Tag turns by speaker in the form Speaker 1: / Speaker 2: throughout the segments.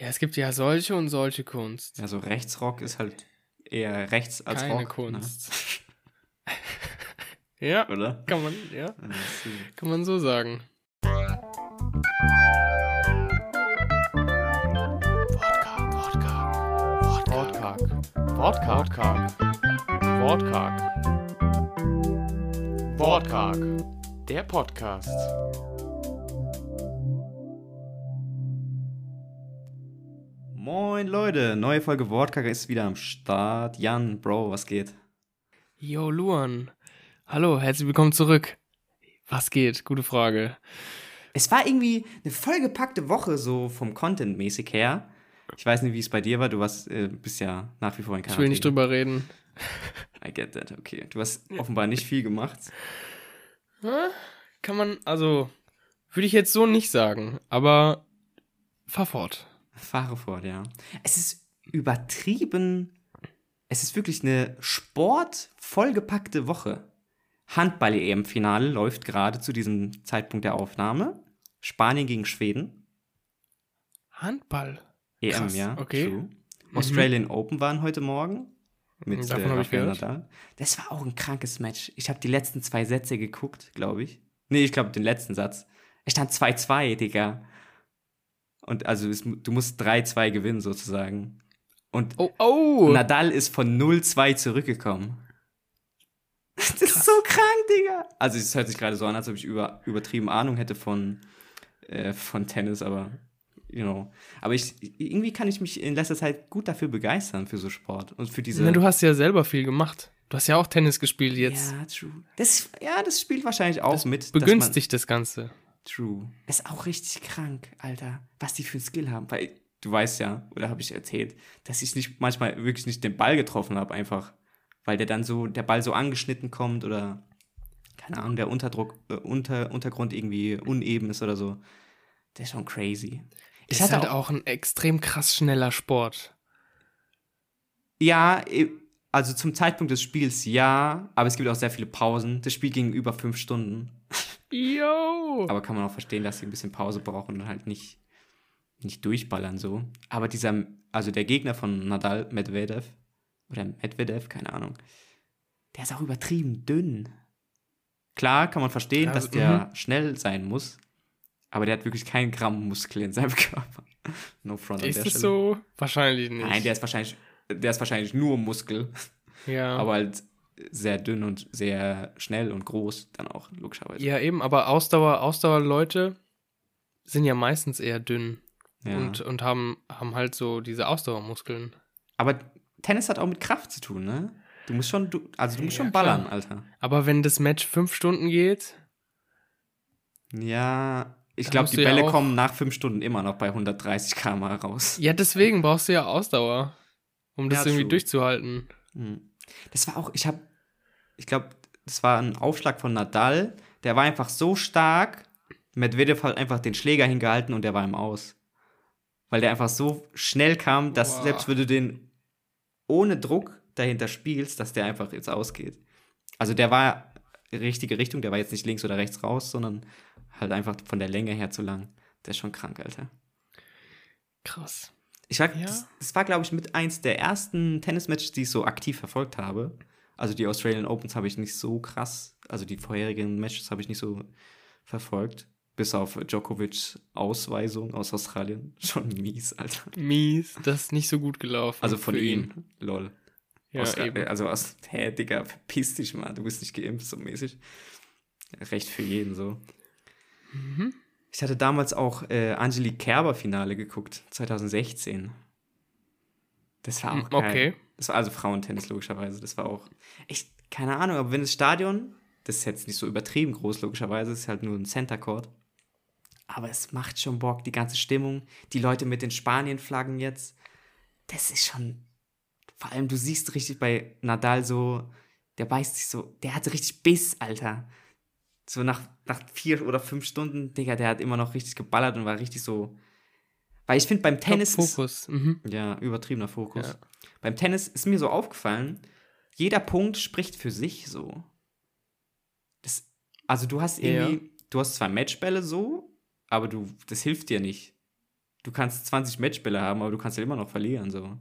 Speaker 1: Ja, es gibt ja solche und solche Kunst.
Speaker 2: Ja, so Rechtsrock ist halt eher rechts als
Speaker 1: Keine
Speaker 2: Rock. ne?
Speaker 1: Kunst. ja,
Speaker 2: Oder?
Speaker 1: kann man, ja, kann man so sagen. Wortkarg. Wortkarg. Wortkarg. Wortkarg. Der Podcast.
Speaker 2: Moin Leute, neue Folge Wortkacker ist wieder am Start. Jan, Bro, was geht?
Speaker 1: Yo, Luan. Hallo, herzlich willkommen zurück. Was geht? Gute Frage.
Speaker 2: Es war irgendwie eine vollgepackte Woche, so vom Content mäßig her. Ich weiß nicht, wie es bei dir war. Du warst, äh, bist ja nach wie vor in
Speaker 1: Ich
Speaker 2: Quarantäne.
Speaker 1: will nicht drüber reden.
Speaker 2: I get that, okay. Du hast offenbar nicht viel gemacht.
Speaker 1: Kann man, also, würde ich jetzt so nicht sagen, aber fahr fort.
Speaker 2: Fahre fort, ja. Es ist übertrieben. Es ist wirklich eine sportvollgepackte Woche. Handball-EM-Finale läuft gerade zu diesem Zeitpunkt der Aufnahme. Spanien gegen Schweden.
Speaker 1: Handball.
Speaker 2: EM,
Speaker 1: Krass,
Speaker 2: ja.
Speaker 1: okay.
Speaker 2: True. Australian Open waren heute Morgen. Mit
Speaker 1: Davon
Speaker 2: äh, Rafael. Nadal. Das war auch ein krankes Match. Ich habe die letzten zwei Sätze geguckt, glaube ich. Nee, ich glaube den letzten Satz. Es stand 2-2, Digga. Und also es, du musst 3-2 gewinnen sozusagen. Und
Speaker 1: Oh, oh.
Speaker 2: Nadal ist von 0-2 zurückgekommen. Das ist so krank, Digga. Also es hört sich gerade so an, als ob ich über, übertrieben Ahnung hätte von, äh, von Tennis, aber you know. Aber ich, irgendwie kann ich mich in letzter Zeit gut dafür begeistern, für so Sport. Und für diese.
Speaker 1: Na, du hast ja selber viel gemacht. Du hast ja auch Tennis gespielt jetzt.
Speaker 2: ja, true. Das, ja, das spielt wahrscheinlich auch mit. dass man-
Speaker 1: Begünstigt das Ganze.
Speaker 2: True. Ist auch richtig krank, Alter, was die für ein Skill haben. Weil du weißt ja, oder habe ich erzählt, dass ich nicht manchmal wirklich nicht den Ball getroffen habe, einfach. Weil der dann so, der Ball so angeschnitten kommt oder keine Ahnung, der Unterdruck, äh, unter, Untergrund irgendwie uneben ist oder so. Der ist schon crazy. Ich
Speaker 1: ist
Speaker 2: hatte
Speaker 1: halt
Speaker 2: auch,
Speaker 1: auch ein extrem krass schneller Sport.
Speaker 2: ja, eh, also zum Zeitpunkt des Spiels ja, aber es gibt auch sehr viele Pausen. Das Spiel ging über fünf Stunden.
Speaker 1: Yo!
Speaker 2: Aber kann man auch verstehen, dass sie ein bisschen Pause brauchen und halt nicht, nicht durchballern so. Aber dieser, also der Gegner von Nadal, Medvedev, oder Medvedev, keine Ahnung, der ist auch übertrieben dünn. Klar kann man verstehen,
Speaker 1: Also,
Speaker 2: dass der schnell sein muss, aber der hat wirklich keinen Gramm Muskel in seinem Körper. No front an
Speaker 1: ist
Speaker 2: der
Speaker 1: es
Speaker 2: Stelle.
Speaker 1: so? Wahrscheinlich nicht.
Speaker 2: Nein, der ist wahrscheinlich, der ist wahrscheinlich nur Muskel,
Speaker 1: ja.
Speaker 2: aber halt sehr dünn und sehr schnell und groß dann auch, logischerweise.
Speaker 1: ja, eben, aber Ausdauer, Ausdauerleute sind ja meistens eher dünn
Speaker 2: Ja.
Speaker 1: und, und haben, haben halt so diese Ausdauermuskeln.
Speaker 2: Aber Tennis hat auch mit Kraft zu tun, ne? Du musst schon, du, also du musst
Speaker 1: Ja,
Speaker 2: schon ballern,
Speaker 1: klar.
Speaker 2: Alter.
Speaker 1: Aber wenn das Match fünf Stunden geht,
Speaker 2: Ja, ich glaube, die
Speaker 1: ja
Speaker 2: Bälle
Speaker 1: auch-
Speaker 2: kommen nach fünf Stunden immer noch bei 130 km raus.
Speaker 1: ja, deswegen brauchst du ja Ausdauer, um das
Speaker 2: Ja,
Speaker 1: irgendwie
Speaker 2: true.
Speaker 1: durchzuhalten.
Speaker 2: Hm. Das war auch, ich habe, ich glaube, das war ein Aufschlag von Nadal. Der war einfach so stark. Medvedev hat einfach den Schläger hingehalten und der war im Aus. Weil der einfach so schnell kam, dass
Speaker 1: Boah.
Speaker 2: selbst wenn du den ohne Druck dahinter spielst, dass der einfach jetzt ausgeht. Also der war richtige Richtung, der war jetzt nicht links oder rechts raus, sondern halt einfach von der Länge her zu lang. Der ist schon krank, Alter.
Speaker 1: Krass.
Speaker 2: Ich war,
Speaker 1: Ja.
Speaker 2: das, das war, glaube ich, mit eins der ersten Tennismatches, die ich so aktiv verfolgt habe. Also die Australian Opens habe ich nicht so krass, also die vorherigen Matches habe ich nicht so verfolgt. Bis auf Djokovic Ausweisung aus Australien. Schon mies, Alter.
Speaker 1: Mies, das ist nicht so gut gelaufen.
Speaker 2: Also von ihm.
Speaker 1: ihn.
Speaker 2: Lol.
Speaker 1: Ja,
Speaker 2: aus,
Speaker 1: eben.
Speaker 2: Also aus, hä, Digga, verpiss dich mal, du bist nicht geimpft, so mäßig. Recht für jeden so.
Speaker 1: Mhm.
Speaker 2: Ich hatte damals auch äh, Angelique Kerber Finale geguckt, 2016. Das war auch geil.
Speaker 1: Hm, Okay.
Speaker 2: Das war also Frauentennis logischerweise. Das war auch echt, keine Ahnung, aber wenn das Stadion, das ist jetzt nicht so übertrieben groß logischerweise, ist halt nur ein Center Court. Aber es macht schon Bock, die ganze Stimmung, die Leute mit den Spanien-Flaggen jetzt. Das ist schon, vor allem du siehst richtig bei Nadal so, der beißt sich so, der hat richtig Biss, Alter. So nach, nach vier oder fünf Stunden, Digga, der hat immer noch richtig geballert und war richtig so. Weil ich finde, beim Tennis.
Speaker 1: Fokus. Mhm.
Speaker 2: ja, übertriebener Fokus.
Speaker 1: Ja.
Speaker 2: Beim Tennis ist mir so aufgefallen, jeder Punkt spricht für sich so. Das, also du hast
Speaker 1: Ja.
Speaker 2: irgendwie, du hast zwar Matchbälle so, aber du, das hilft dir nicht. du kannst 20 Matchbälle haben, aber du kannst ja immer noch verlieren, so.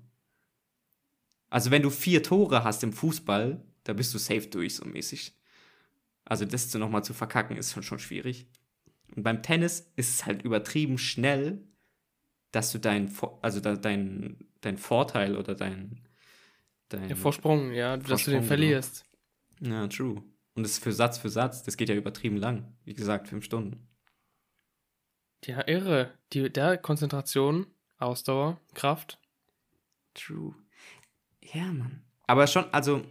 Speaker 2: Also wenn du vier Tore hast im Fußball, da bist du safe durch, so mäßig. Also das zu nochmal zu verkacken, ist schon, schon schwierig. Und beim Tennis ist es halt übertrieben schnell, dass du dein, also dein, dein Vorteil oder dein,
Speaker 1: dein Der Vorsprung, ja, Vorsprung, dass du den genau. verlierst.
Speaker 2: Ja, true. Und das ist für Satz für Satz, das geht ja übertrieben lang. Wie gesagt, fünf Stunden.
Speaker 1: Ja, irre. Die, der Konzentration, Ausdauer, Kraft.
Speaker 2: True. Ja, Mann. Aber schon, also,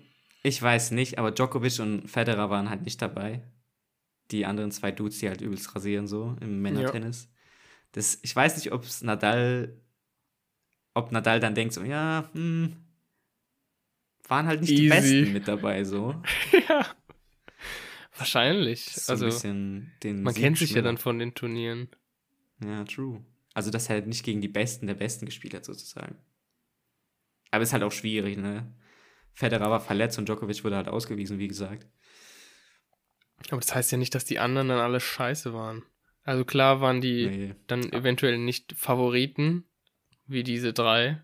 Speaker 2: ich weiß nicht, aber Djokovic und Federer waren halt nicht dabei. Die anderen zwei Dudes, die halt übelst rasieren, so im Männertennis. Ja. Das, ich weiß nicht, ob es Nadal, ob Nadal dann denkt, so, ja, hm, waren halt nicht Easy. die Besten mit dabei, so.
Speaker 1: ja. Wahrscheinlich. So also, man Sieg kennt sich ja dann von den Turnieren.
Speaker 2: Ja, true. Also, dass er halt nicht gegen die Besten der Besten gespielt hat, sozusagen. Aber ist halt auch schwierig, ne? Federer war verletzt und Djokovic wurde halt ausgewiesen, wie gesagt.
Speaker 1: Aber das heißt ja nicht, dass die anderen dann alle scheiße waren. Also klar waren die nee. dann eventuell nicht Favoriten, wie diese drei.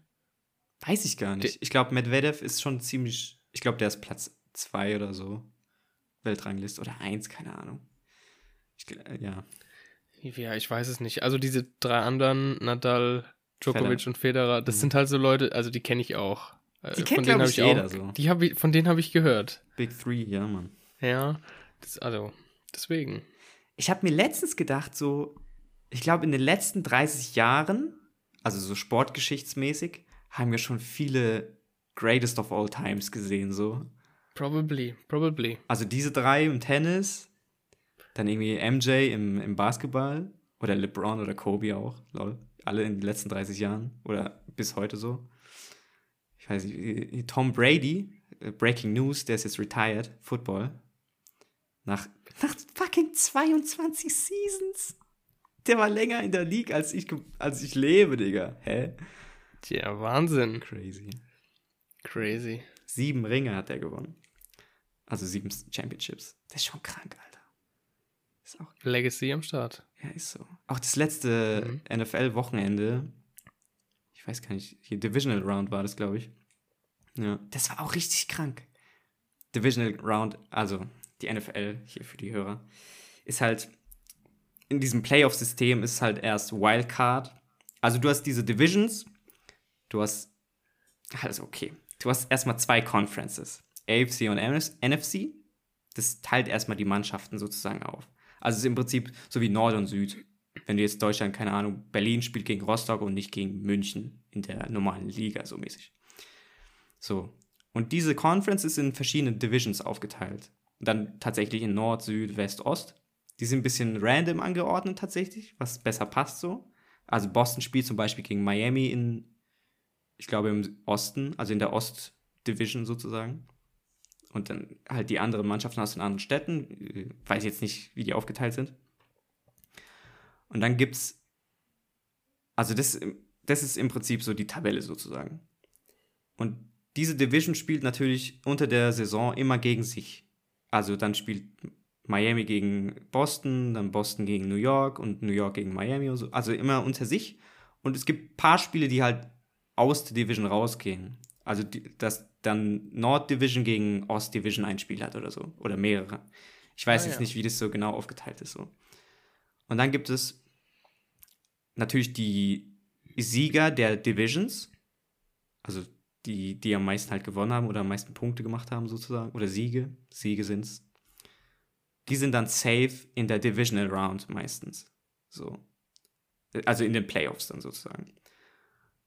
Speaker 2: Weiß ich gar nicht. ich glaube, Medvedev ist schon ziemlich. Ich glaube, der ist Platz zwei oder so. Weltranglist oder eins, keine Ahnung. Ich, ja.
Speaker 1: Ja, ich weiß es nicht. Also diese drei anderen, Nadal, Djokovic Federer. und Federer, das mhm. sind halt so Leute, also die kenne ich auch.
Speaker 2: Die äh, kennt, glaube ich, jeder
Speaker 1: auch,
Speaker 2: so.
Speaker 1: Die hab ich, von denen habe ich gehört.
Speaker 2: Big Three, ja, Mann.
Speaker 1: Ja, das, also, deswegen.
Speaker 2: Ich habe mir letztens gedacht, so, ich glaube, in den letzten 30 Jahren, also so sportgeschichtsmäßig, haben wir schon viele Greatest of All Times gesehen, so.
Speaker 1: Probably, probably.
Speaker 2: Also diese drei im Tennis, dann irgendwie MJ im, im Basketball oder LeBron oder Kobe auch, lol. Alle in den letzten 30 Jahren oder bis heute so. Ich weiß nicht, Tom Brady, äh, Breaking News, der ist jetzt retired, Football. Nach, nach fucking 22 Seasons. Der war länger in der League, als ich, als ich lebe, Digga. Hä?
Speaker 1: Tja, Wahnsinn.
Speaker 2: Crazy.
Speaker 1: Crazy.
Speaker 2: Sieben Ringe hat er gewonnen. Also sieben Championships. Das ist schon krank, Alter.
Speaker 1: Ist auch Legacy am Start.
Speaker 2: Ja, ist so. Auch das letzte mhm. NFL-Wochenende, ich weiß gar nicht, hier Divisional Round war das, glaube ich. Ja, das war auch richtig krank. Divisional Round, also die NFL hier für die Hörer, ist halt in diesem Playoff-System ist halt erst Wildcard. Also du hast diese Divisions, du hast, also okay, du hast erstmal zwei Conferences, AFC und NFC. Das teilt erstmal die Mannschaften sozusagen auf. Also es ist im Prinzip so wie Nord und Süd. Wenn du jetzt Deutschland, keine Ahnung, Berlin spielt gegen Rostock und nicht gegen München in der normalen Liga, so mäßig. So. Und diese Conference ist in verschiedene Divisions aufgeteilt dann tatsächlich in Nord, Süd, West, Ost. Die sind ein bisschen random angeordnet tatsächlich, was besser passt so. Also Boston spielt zum Beispiel gegen Miami in, ich glaube, im Osten, also in der Ost-Division sozusagen. Und dann halt die anderen Mannschaften aus den anderen Städten. Ich weiß jetzt nicht, wie die aufgeteilt sind. Und dann gibt's, also das, das ist im Prinzip so die Tabelle sozusagen. Und diese Division spielt natürlich unter der Saison immer gegen sich. Also dann spielt Miami gegen Boston, dann Boston gegen New York und New York gegen Miami und so. Also immer unter sich. Und es gibt ein paar Spiele, die halt aus der Division rausgehen. Also die, dass dann Nord Division gegen Ost Division ein Spiel hat oder so. Oder mehrere. Ich weiß ah, jetzt ja. nicht, wie das so genau aufgeteilt ist. So. Und dann gibt es natürlich die Sieger der Divisions. Also die, die am meisten halt gewonnen haben oder am meisten Punkte gemacht haben, sozusagen, oder Siege, Siege sind's, die sind dann safe in der Divisional Round meistens. So. Also in den Playoffs dann sozusagen.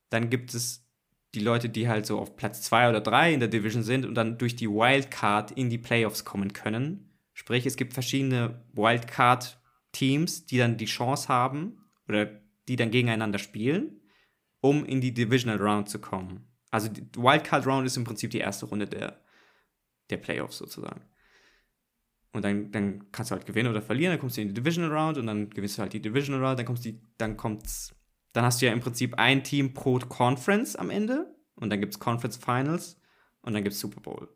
Speaker 2: Dann gibt es die Leute, die halt so auf Platz 2 oder 3 in der Division sind und dann durch die Wildcard in die Playoffs kommen können. Sprich, es gibt verschiedene Wildcard-Teams, die dann die Chance haben oder die dann gegeneinander spielen, um in die Divisional Round zu kommen. Also die Wildcard Round ist im Prinzip die erste Runde der, der Playoffs sozusagen. Und dann, dann kannst du halt gewinnen oder verlieren, dann kommst du in die Divisional Round und dann gewinnst du halt die Divisional Round, dann kommst die, dann kommt's, dann hast du ja im Prinzip ein Team pro Conference am Ende und dann gibt es Conference Finals und dann gibt es Super Bowl.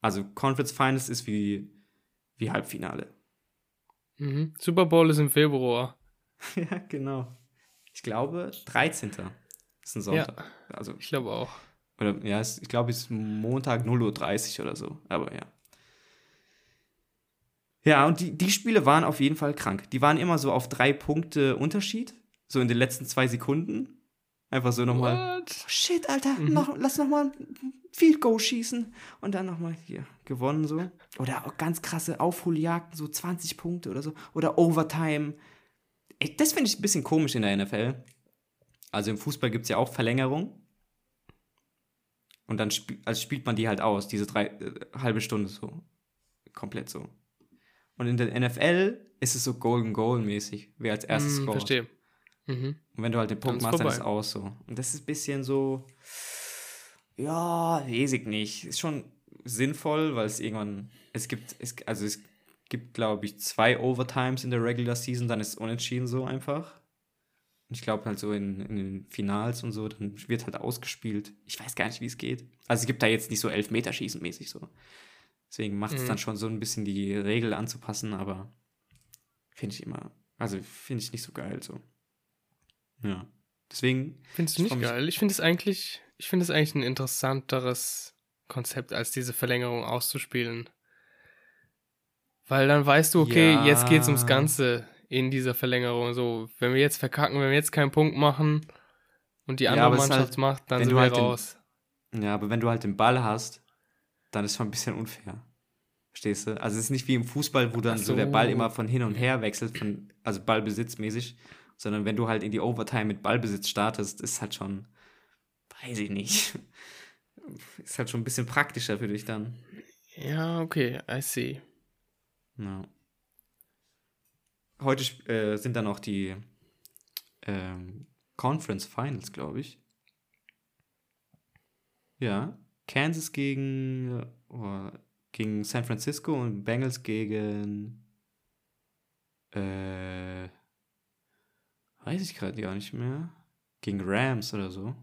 Speaker 2: Also Conference Finals ist wie, wie Halbfinale.
Speaker 1: Mhm. Super Bowl ist im Februar.
Speaker 2: ja, genau. ich glaube, 13. Ist ein Sonntag.
Speaker 1: Ja, also, ich glaube auch.
Speaker 2: Oder ja, ich glaube, es ist Montag 0.30 Uhr oder so. Aber ja. Ja, und die, die Spiele waren auf jeden Fall krank. Die waren immer so auf drei Punkte Unterschied. So in den letzten zwei Sekunden. Einfach so nochmal. Oh, shit, Alter, mhm. noch, lass nochmal ein Field Goal schießen. Und dann nochmal hier gewonnen so. Oder auch ganz krasse Aufholjagden, so 20 Punkte oder so. Oder Overtime. Ey, das finde ich ein bisschen komisch in der NFL. Also im Fußball gibt es ja auch Verlängerung. Und dann sp also spielt man die halt aus, diese drei äh, halbe Stunde so. Komplett so. Und in der NFL ist es so Golden Goal mäßig, wer als erstes mm, scoret. Verstehe. Mhm. Und wenn du halt den Punkt machst, dann ist es auch so. Und das ist ein bisschen so, ja, weiß ich nicht. Ist schon sinnvoll, weil es irgendwann, es gibt, es, also es gibt, glaube ich, zwei Overtimes in der Regular Season, dann ist es unentschieden so einfach. Und ich glaube halt so in, in den Finals und so, dann wird halt ausgespielt. Ich weiß gar nicht, wie es geht. Also es gibt da jetzt nicht so Elfmeterschießen mäßig so. Deswegen macht es mhm. dann schon so ein bisschen die Regel anzupassen, aber finde ich immer, also finde ich nicht so geil so. Ja. Deswegen.
Speaker 1: Findest du nicht geil? Ich finde es eigentlich, ich finde es eigentlich ein interessanteres Konzept, als diese Verlängerung auszuspielen. Weil dann weißt du, okay, ja. jetzt geht's ums Ganze in dieser Verlängerung. So, wenn wir jetzt verkacken, wenn wir jetzt keinen Punkt machen und die andere ja, Mannschaft halt, macht, dann sind wir halt raus.
Speaker 2: Den, ja, aber wenn du halt den Ball hast, dann ist es schon ein bisschen unfair. Verstehst du? Also es ist nicht wie im Fußball, wo dann so. so. der Ball immer von hin und her wechselt, von, also ballbesitzmäßig, sondern wenn du halt in die Overtime mit Ballbesitz startest, ist halt schon, weiß ich nicht, ist halt schon ein bisschen praktischer für dich dann.
Speaker 1: Ja, okay, I see.
Speaker 2: Ja. Heute äh, sind dann auch die ähm, Conference Finals, glaube ich. Ja. Kansas gegen, oh, gegen San Francisco und Bengals gegen äh, weiß ich gerade gar nicht mehr. Gegen Rams oder so.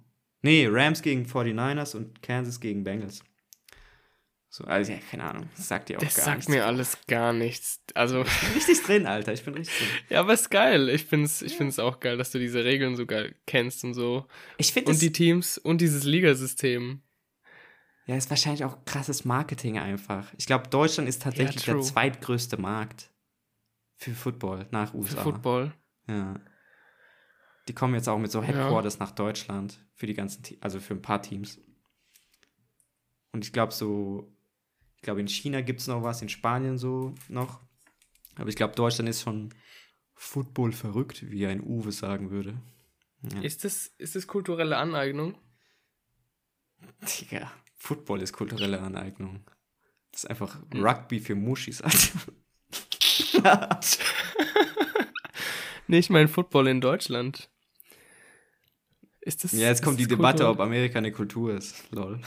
Speaker 2: Nee, Rams gegen 49ers und Kansas gegen Bengals. So, also ja, keine Ahnung. Das sagt dir auch das gar
Speaker 1: nichts. Das sagt mir alles gar nichts. Also.
Speaker 2: Ich bin richtig drin, Alter. Ich bin richtig drin.
Speaker 1: ja, aber ist geil. Ich find's, ich find's auch geil, dass du diese Regeln so geil kennst und so.
Speaker 2: Ich finde
Speaker 1: Und die Teams und dieses Ligasystem.
Speaker 2: Ja, ist wahrscheinlich auch krasses Marketing einfach. Ich glaube, Deutschland ist tatsächlich ja, der zweitgrößte Markt für Football nach USA. Für
Speaker 1: Football.
Speaker 2: Ja. Die kommen jetzt auch mit so Headquarters ja. nach Deutschland für die ganzen, also für ein paar Teams. Und ich glaube so, ich glaube in China gibt es noch was, in Spanien so noch. Aber ich glaube, Deutschland ist schon Football verrückt, wie ein Uwe sagen würde.
Speaker 1: Ja. Ist, das, ist das kulturelle Aneignung?
Speaker 2: Ja. Football ist kulturelle Aneignung. Das ist einfach hm. Rugby für Muschis, Alter.
Speaker 1: nee, ich meine Football in Deutschland.
Speaker 2: Ist das, ja, jetzt kommt die Debatte, Kultur? ob Amerika eine Kultur ist. Lol.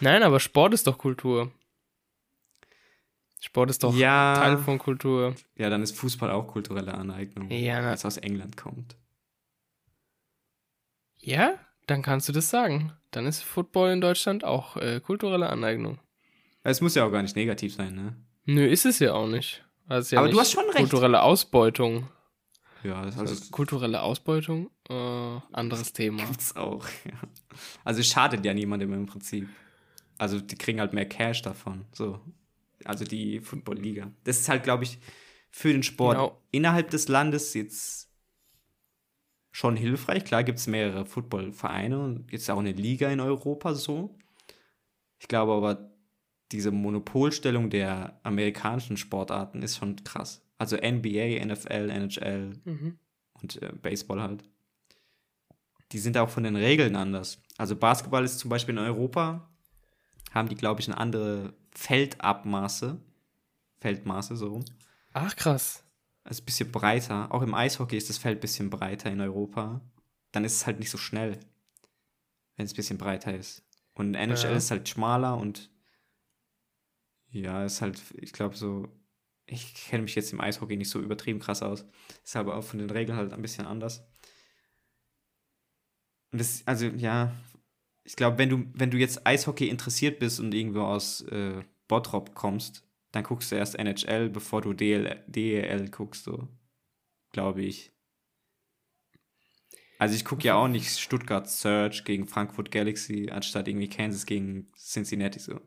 Speaker 1: Nein, aber Sport ist doch Kultur. Sport ist doch ja, Teil von Kultur.
Speaker 2: Ja, dann ist Fußball auch kulturelle Aneignung, ja, weil es aus England kommt.
Speaker 1: Ja, dann kannst du das sagen. Dann ist Football in Deutschland auch äh, kulturelle Aneignung.
Speaker 2: Es muss ja auch gar nicht negativ sein, ne?
Speaker 1: Nö, ist es ja auch nicht. Also ja
Speaker 2: Aber du hast schon recht.
Speaker 1: Kulturelle Ausbeutung.
Speaker 2: Ja, das
Speaker 1: also
Speaker 2: heißt,
Speaker 1: kulturelle Ausbeutung, äh, anderes Thema.
Speaker 2: Gibt's auch, ja. Also schadet ja niemandem im Prinzip. Also die kriegen halt mehr Cash davon. So. Also die Football-Liga. Das ist halt, glaube ich, für den Sport genau. innerhalb des Landes jetzt schon hilfreich. Klar gibt es mehrere Footballvereine und jetzt auch eine Liga in Europa so. Ich glaube aber, diese Monopolstellung der amerikanischen Sportarten ist schon krass. Also NBA, NFL, NHL mhm. und äh, Baseball halt. Die sind auch von den Regeln anders. Also Basketball ist zum Beispiel in Europa, haben die, glaube ich, eine andere Feldabmaße. Feldmaße so rum.
Speaker 1: Ach, krass
Speaker 2: ist ein bisschen breiter. Auch im Eishockey ist das Feld ein bisschen breiter in Europa. Dann ist es halt nicht so schnell, wenn es ein bisschen breiter ist. Und NHL ja. ist halt schmaler und ja, ist halt, ich glaube so, ich kenne mich jetzt im Eishockey nicht so übertrieben krass aus. Ist aber auch von den Regeln halt ein bisschen anders. Und das, also ja, ich glaube, wenn du, wenn du jetzt Eishockey interessiert bist und irgendwo aus äh, Bottrop kommst, dann guckst du erst NHL, bevor du DL, DEL guckst, so. Glaube ich. Also ich gucke ja auch nicht Stuttgart Surge gegen Frankfurt Galaxy, anstatt irgendwie Kansas gegen Cincinnati so.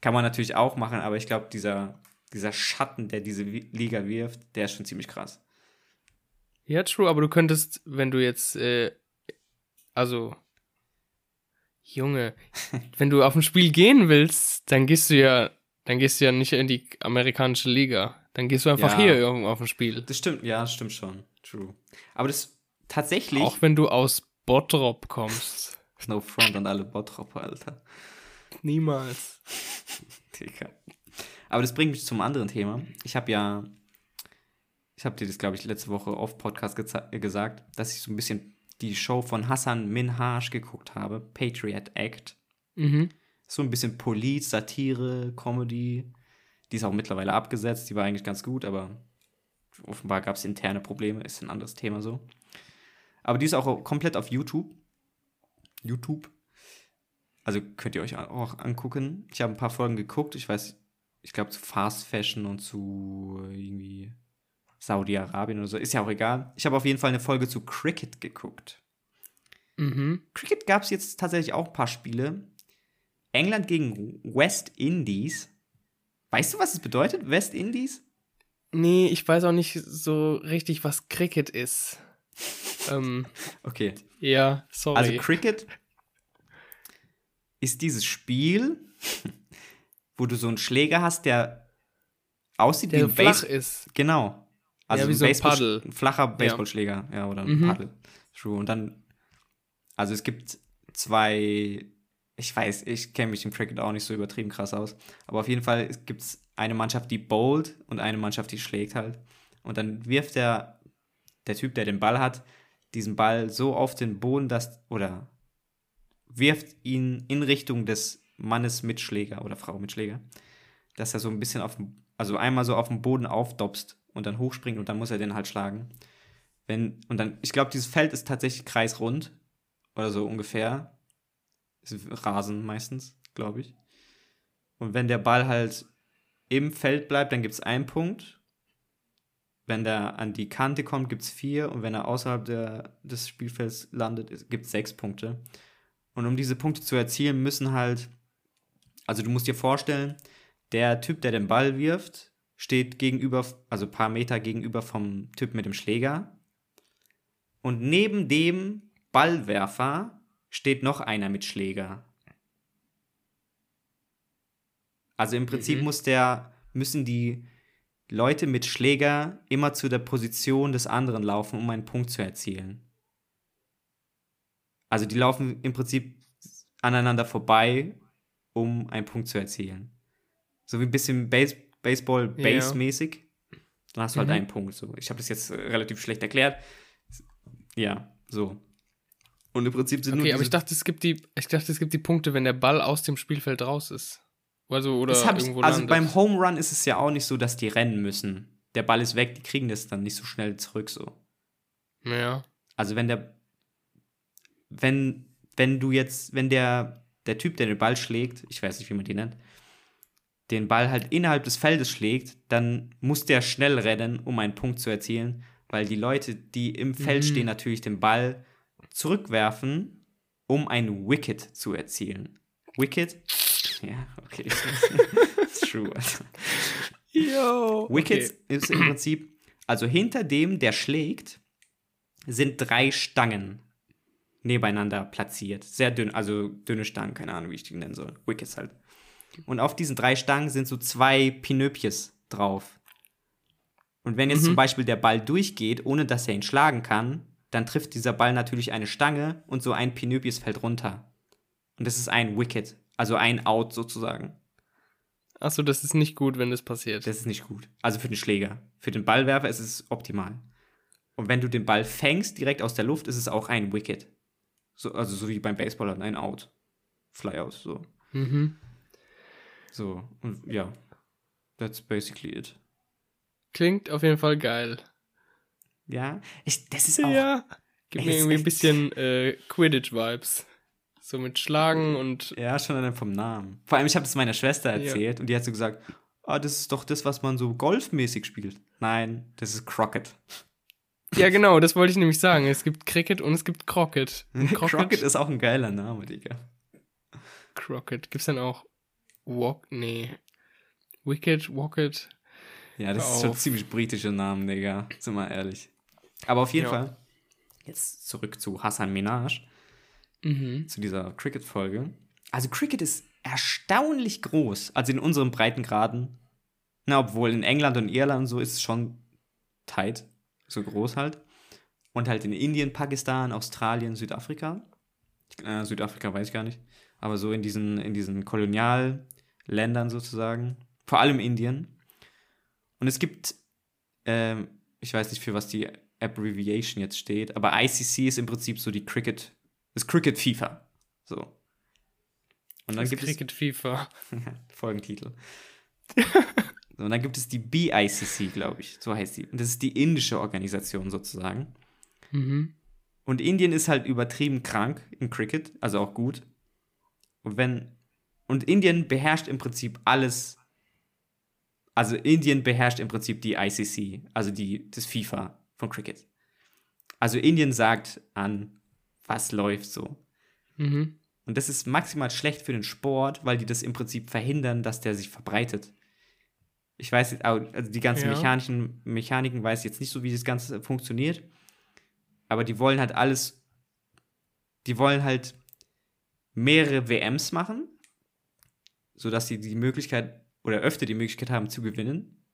Speaker 2: Kann man natürlich auch machen, aber ich glaube, dieser, dieser Schatten, der diese Liga wirft, der ist schon ziemlich krass.
Speaker 1: Ja, true, aber du könntest, wenn du jetzt, äh, also, Junge, wenn du auf ein Spiel gehen willst, dann gehst du ja, dann gehst du ja nicht in die amerikanische Liga. Dann gehst du einfach ja, hier irgendwo auf ein Spiel.
Speaker 2: Das stimmt, ja, das stimmt schon. True. Aber das tatsächlich.
Speaker 1: Auch wenn du aus Bottrop kommst.
Speaker 2: No front an alle Bottropper, Alter.
Speaker 1: Niemals.
Speaker 2: Digga. Aber das bringt mich zum anderen Thema. Ich habe ja, ich habe dir das, glaube ich, letzte Woche auf Podcast gesagt, dass ich so ein bisschen die Show von Hassan Minhaj geguckt habe, Patriot Act. Mhm. So ein bisschen Police, Satire, Comedy. Die ist auch mittlerweile abgesetzt, die war eigentlich ganz gut, aber offenbar gab es interne Probleme, ist ein anderes Thema so. Aber die ist auch komplett auf YouTube. YouTube. Also könnt ihr euch auch angucken. Ich habe ein paar Folgen geguckt. Ich weiß, ich glaube zu Fast Fashion und zu irgendwie Saudi-Arabien oder so. Ist ja auch egal. Ich habe auf jeden Fall eine Folge zu Cricket geguckt. Mhm. Cricket gab es jetzt tatsächlich auch ein paar Spiele. England gegen West Indies. Weißt du, was es bedeutet, West Indies?
Speaker 1: Nee, ich weiß auch nicht so richtig, was Cricket ist.
Speaker 2: ähm, okay.
Speaker 1: Ja, sorry.
Speaker 2: Also Cricket ist dieses Spiel, wo du so einen Schläger hast, der aussieht
Speaker 1: der wie ein flach Base ist.
Speaker 2: Genau.
Speaker 1: Also ja, wie ein, so ein, Paddel.
Speaker 2: ein flacher Baseballschläger, ja. ja, oder ein mhm. Paddel. True. Und dann, also es gibt zwei, ich weiß, ich kenne mich im Cricket auch nicht so übertrieben krass aus, aber auf jeden Fall gibt es eine Mannschaft, die bowlt und eine Mannschaft, die schlägt halt. Und dann wirft der, der Typ, der den Ball hat, diesen Ball so auf den Boden, dass, oder wirft ihn in Richtung des Mannes Mitschläger oder Frau Mitschläger, dass er so ein bisschen auf dem, also einmal so auf dem Boden aufdopst und dann hochspringt und dann muss er den halt schlagen. Wenn, und dann, ich glaube, dieses Feld ist tatsächlich kreisrund oder so ungefähr. Rasen meistens, glaube ich. Und wenn der Ball halt im Feld bleibt, dann gibt es einen Punkt. Wenn der an die Kante kommt, gibt es vier. Und wenn er außerhalb der, des Spielfelds landet, gibt es sechs Punkte. Und um diese Punkte zu erzielen, müssen halt, also du musst dir vorstellen, der Typ, der den Ball wirft, steht gegenüber, also ein paar Meter gegenüber vom Typ mit dem Schläger. Und neben dem Ballwerfer steht noch einer mit Schläger. Also im Prinzip mhm. muss der, müssen die Leute mit Schläger immer zu der Position des anderen laufen, um einen Punkt zu erzielen. Also die laufen im Prinzip aneinander vorbei, um einen Punkt zu erzielen. So wie ein bisschen Base Baseball Base-mäßig. Ja. Dann hast du halt mhm. einen Punkt. So. Ich habe das jetzt äh, relativ schlecht erklärt. Ja, so.
Speaker 1: Und im Prinzip sind okay, nur. Okay, aber ich dachte, es gibt die, ich dachte, es gibt die Punkte, wenn der Ball aus dem Spielfeld raus ist. Also, oder
Speaker 2: irgendwo ich, also landet. beim Home Run ist es ja auch nicht so, dass die rennen müssen. Der Ball ist weg, die kriegen das dann nicht so schnell zurück so.
Speaker 1: Ja.
Speaker 2: Also wenn der wenn wenn du jetzt, wenn der der Typ, der den Ball schlägt, ich weiß nicht, wie man die nennt, den Ball halt innerhalb des Feldes schlägt, dann muss der schnell rennen, um einen Punkt zu erzielen, weil die Leute, die im Feld mhm. stehen, natürlich den Ball zurückwerfen, um ein Wicket zu erzielen. Wicket ja, okay. It's true. Also.
Speaker 1: Yo,
Speaker 2: Wickets okay. ist im Prinzip, also hinter dem, der schlägt, sind drei Stangen nebeneinander platziert. Sehr dünn, also dünne Stangen, keine Ahnung, wie ich die nennen soll. Wickets halt. Und auf diesen drei Stangen sind so zwei Pinöpjes drauf. Und wenn jetzt mhm. zum Beispiel der Ball durchgeht, ohne dass er ihn schlagen kann, dann trifft dieser Ball natürlich eine Stange und so ein Pinöpjes fällt runter. Und das ist ein Wicket. Also ein Out sozusagen.
Speaker 1: Achso, das ist nicht gut, wenn das passiert.
Speaker 2: Das ist nicht gut. Also für den Schläger. Für den Ballwerfer ist es optimal. Und wenn du den Ball fängst direkt aus der Luft, ist es auch ein Wicket. So, also so wie beim Baseball ein Out. Flyout, so. Mhm. So, und ja. That's basically it.
Speaker 1: Klingt auf jeden Fall geil.
Speaker 2: Ja, ich, das ist auch.
Speaker 1: Ja. Gibt mir irgendwie ein bisschen äh, Quidditch-Vibes. So mit Schlagen und.
Speaker 2: Ja, schon allein vom Namen. Vor allem, ich habe das meiner Schwester erzählt ja. und die hat so gesagt: Ah, das ist doch das, was man so golfmäßig spielt. Nein, das ist Crockett.
Speaker 1: Ja, genau, das wollte ich nämlich sagen. Es gibt Cricket und es gibt Crockett.
Speaker 2: Crockett, Crockett ist auch ein geiler Name, Digga.
Speaker 1: Crockett. Gibt's dann auch Walk? Nee. Wicked, Wocket?
Speaker 2: Ja, das ist schon ziemlich britische Namen, Digga. Sind wir ehrlich. Aber auf jeden ja. Fall, jetzt zurück zu Hassan Minaj. Mhm. Zu dieser Cricket-Folge. Also, Cricket ist erstaunlich groß. Also in unseren Breitengraden. Na, obwohl in England und Irland so ist es schon tight. So groß halt. Und halt in Indien, Pakistan, Australien, Südafrika. Äh, Südafrika weiß ich gar nicht. Aber so in diesen, in diesen Kolonialländern sozusagen. Vor allem Indien. Und es gibt, äh, ich weiß nicht, für was die Abbreviation jetzt steht, aber ICC ist im Prinzip so die Cricket, das Cricket FIFA. So.
Speaker 1: Und dann das gibt Cricket es, FIFA.
Speaker 2: Folgentitel. und dann gibt es die BICC, glaube ich, so heißt die. Und das ist die indische Organisation sozusagen. Mhm. Und Indien ist halt übertrieben krank im Cricket, also auch gut. Und wenn und Indien beherrscht im Prinzip alles also Indien beherrscht im Prinzip die ICC, also die, das FIFA von Cricket. Also Indien sagt an, was läuft so. Mhm. Und das ist maximal schlecht für den Sport, weil die das im Prinzip verhindern, dass der sich verbreitet. Ich weiß, also die ganzen ja. mechanischen Mechaniken weiß ich jetzt nicht so, wie das Ganze funktioniert. Aber die wollen halt alles, die wollen halt mehrere WMs machen, sodass sie die Möglichkeit oder öfter die Möglichkeit haben zu gewinnen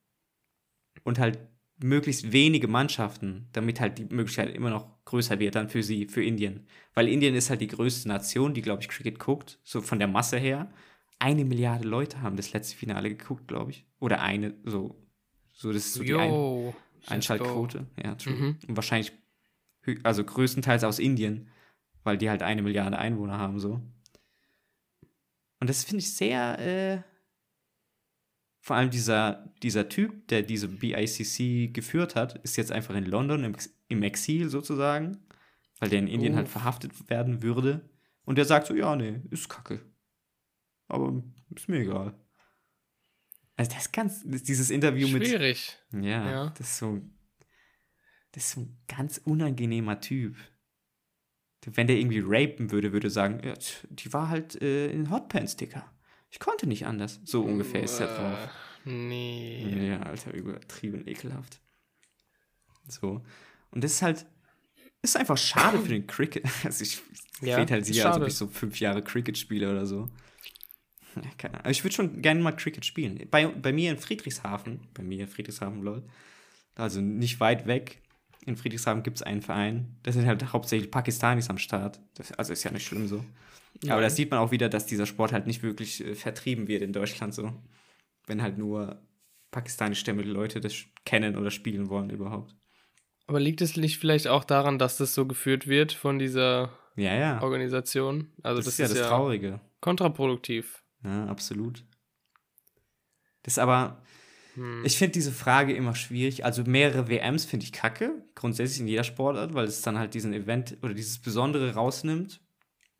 Speaker 2: und halt möglichst wenige Mannschaften, damit halt die Möglichkeit immer noch größer wird dann für sie, für Indien. Weil Indien ist halt die größte Nation, die, glaube ich, Cricket guckt, so von der Masse her. Eine Milliarde Leute haben das letzte Finale geguckt, glaube ich. Oder eine, so. So, das ist so Yo, die Ein Einschaltquote. Ja, true. Mhm. Und wahrscheinlich, also größtenteils aus Indien, weil die halt eine Milliarde Einwohner haben, so. Und das finde ich sehr, äh, vor allem dieser, dieser Typ, der diese BICC geführt hat, ist jetzt einfach in London im, im Exil sozusagen, weil der in Indien oh. halt verhaftet werden würde. Und der sagt so, ja, nee, ist kacke. Aber ist mir egal. Also das ist ganz, dieses Interview
Speaker 1: Schwierig. mit. Schwierig.
Speaker 2: Ja, ja, das ist so. Das ist so ein ganz unangenehmer Typ. Wenn der irgendwie rapen würde, würde sagen, ja, die war halt äh, in Hotpants, Dicker. Ich konnte nicht anders. So ungefähr ist er drauf.
Speaker 1: Nee.
Speaker 2: Ja, Alter, übertrieben ekelhaft. So. Und das ist halt, ist einfach schade für den Cricket. Also ich, ja, halt sicher, als ob ich so fünf Jahre Cricket spiele oder so. Ja, keine Ahnung. Ich würde schon gerne mal Cricket spielen. Bei, bei mir in Friedrichshafen, bei mir in Friedrichshafen, lol, also nicht weit weg, in Friedrichshafen gibt es einen Verein. Da sind halt hauptsächlich Pakistanis am Start. Das, also ist ja nicht schlimm so. Ja. Aber da sieht man auch wieder, dass dieser Sport halt nicht wirklich äh, vertrieben wird in Deutschland so. Wenn halt nur pakistanischstämmige Leute das kennen oder spielen wollen überhaupt.
Speaker 1: Aber liegt es nicht vielleicht auch daran, dass das so geführt wird von dieser
Speaker 2: ja, ja.
Speaker 1: Organisation? Also das,
Speaker 2: das ist ja das ja Traurige.
Speaker 1: Kontraproduktiv.
Speaker 2: Ja, absolut. Das ist aber, hm. ich finde diese Frage immer schwierig. Also mehrere WMs finde ich kacke, grundsätzlich in jeder Sportart, weil es dann halt diesen Event oder dieses Besondere rausnimmt.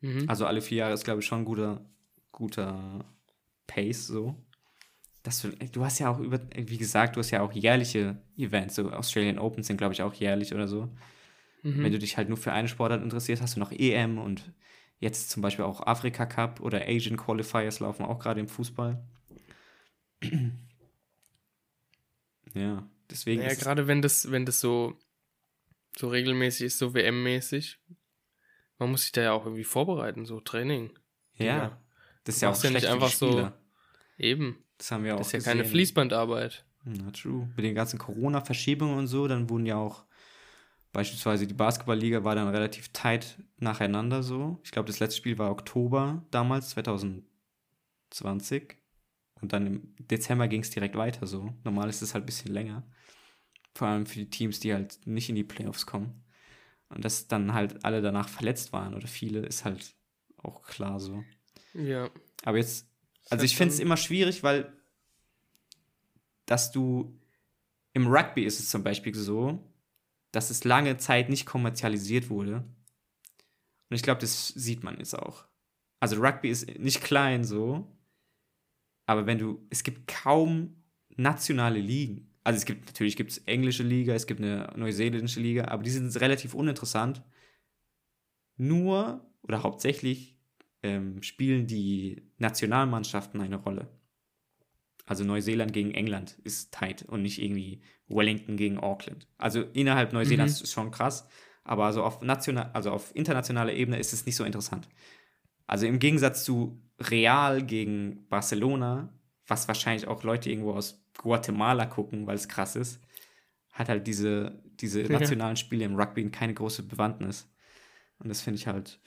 Speaker 2: Mhm. Also alle vier Jahre ist, glaube ich, schon ein guter, guter Pace so. Das, du hast ja auch über, wie gesagt, du hast ja auch jährliche Events, so Australian Open sind, glaube ich, auch jährlich oder so. Mhm. Wenn du dich halt nur für eine Sportart interessierst, hast du noch EM und jetzt zum Beispiel auch Afrika Cup oder Asian Qualifiers laufen auch gerade im Fußball. Ja, deswegen.
Speaker 1: Ja, gerade wenn das, wenn das so, so regelmäßig ist, so WM-mäßig, man muss sich da ja auch irgendwie vorbereiten, so Training.
Speaker 2: Ja. ja. Das ist ja auch ja nicht einfach so.
Speaker 1: Eben.
Speaker 2: Das haben wir auch.
Speaker 1: Das ist ja gesehen. keine Fließbandarbeit.
Speaker 2: Na, true. Mit den ganzen Corona-Verschiebungen und so, dann wurden ja auch beispielsweise die Basketballliga war dann relativ tight nacheinander so. Ich glaube, das letzte Spiel war Oktober damals, 2020. Und dann im Dezember ging es direkt weiter so. Normal ist es halt ein bisschen länger. Vor allem für die Teams, die halt nicht in die Playoffs kommen. Und dass dann halt alle danach verletzt waren oder viele, ist halt auch klar so.
Speaker 1: Ja.
Speaker 2: Aber jetzt, also ich finde es immer schwierig, weil dass du im Rugby ist es zum Beispiel so, dass es lange Zeit nicht kommerzialisiert wurde. Und ich glaube, das sieht man jetzt auch. Also Rugby ist nicht klein so, aber wenn du, es gibt kaum nationale Ligen. Also es gibt natürlich gibt's englische Liga, es gibt eine neuseeländische Liga, aber die sind relativ uninteressant. Nur oder hauptsächlich ähm, spielen die Nationalmannschaften eine Rolle. Also Neuseeland gegen England ist tight und nicht irgendwie Wellington gegen Auckland. Also innerhalb Neuseelands mhm. ist schon krass, aber also auf, national, also auf internationaler Ebene ist es nicht so interessant. Also im Gegensatz zu Real gegen Barcelona, was wahrscheinlich auch Leute irgendwo aus Guatemala gucken, weil es krass ist, hat halt diese, diese nationalen Spiele im Rugby keine große Bewandtnis. Und das finde ich halt.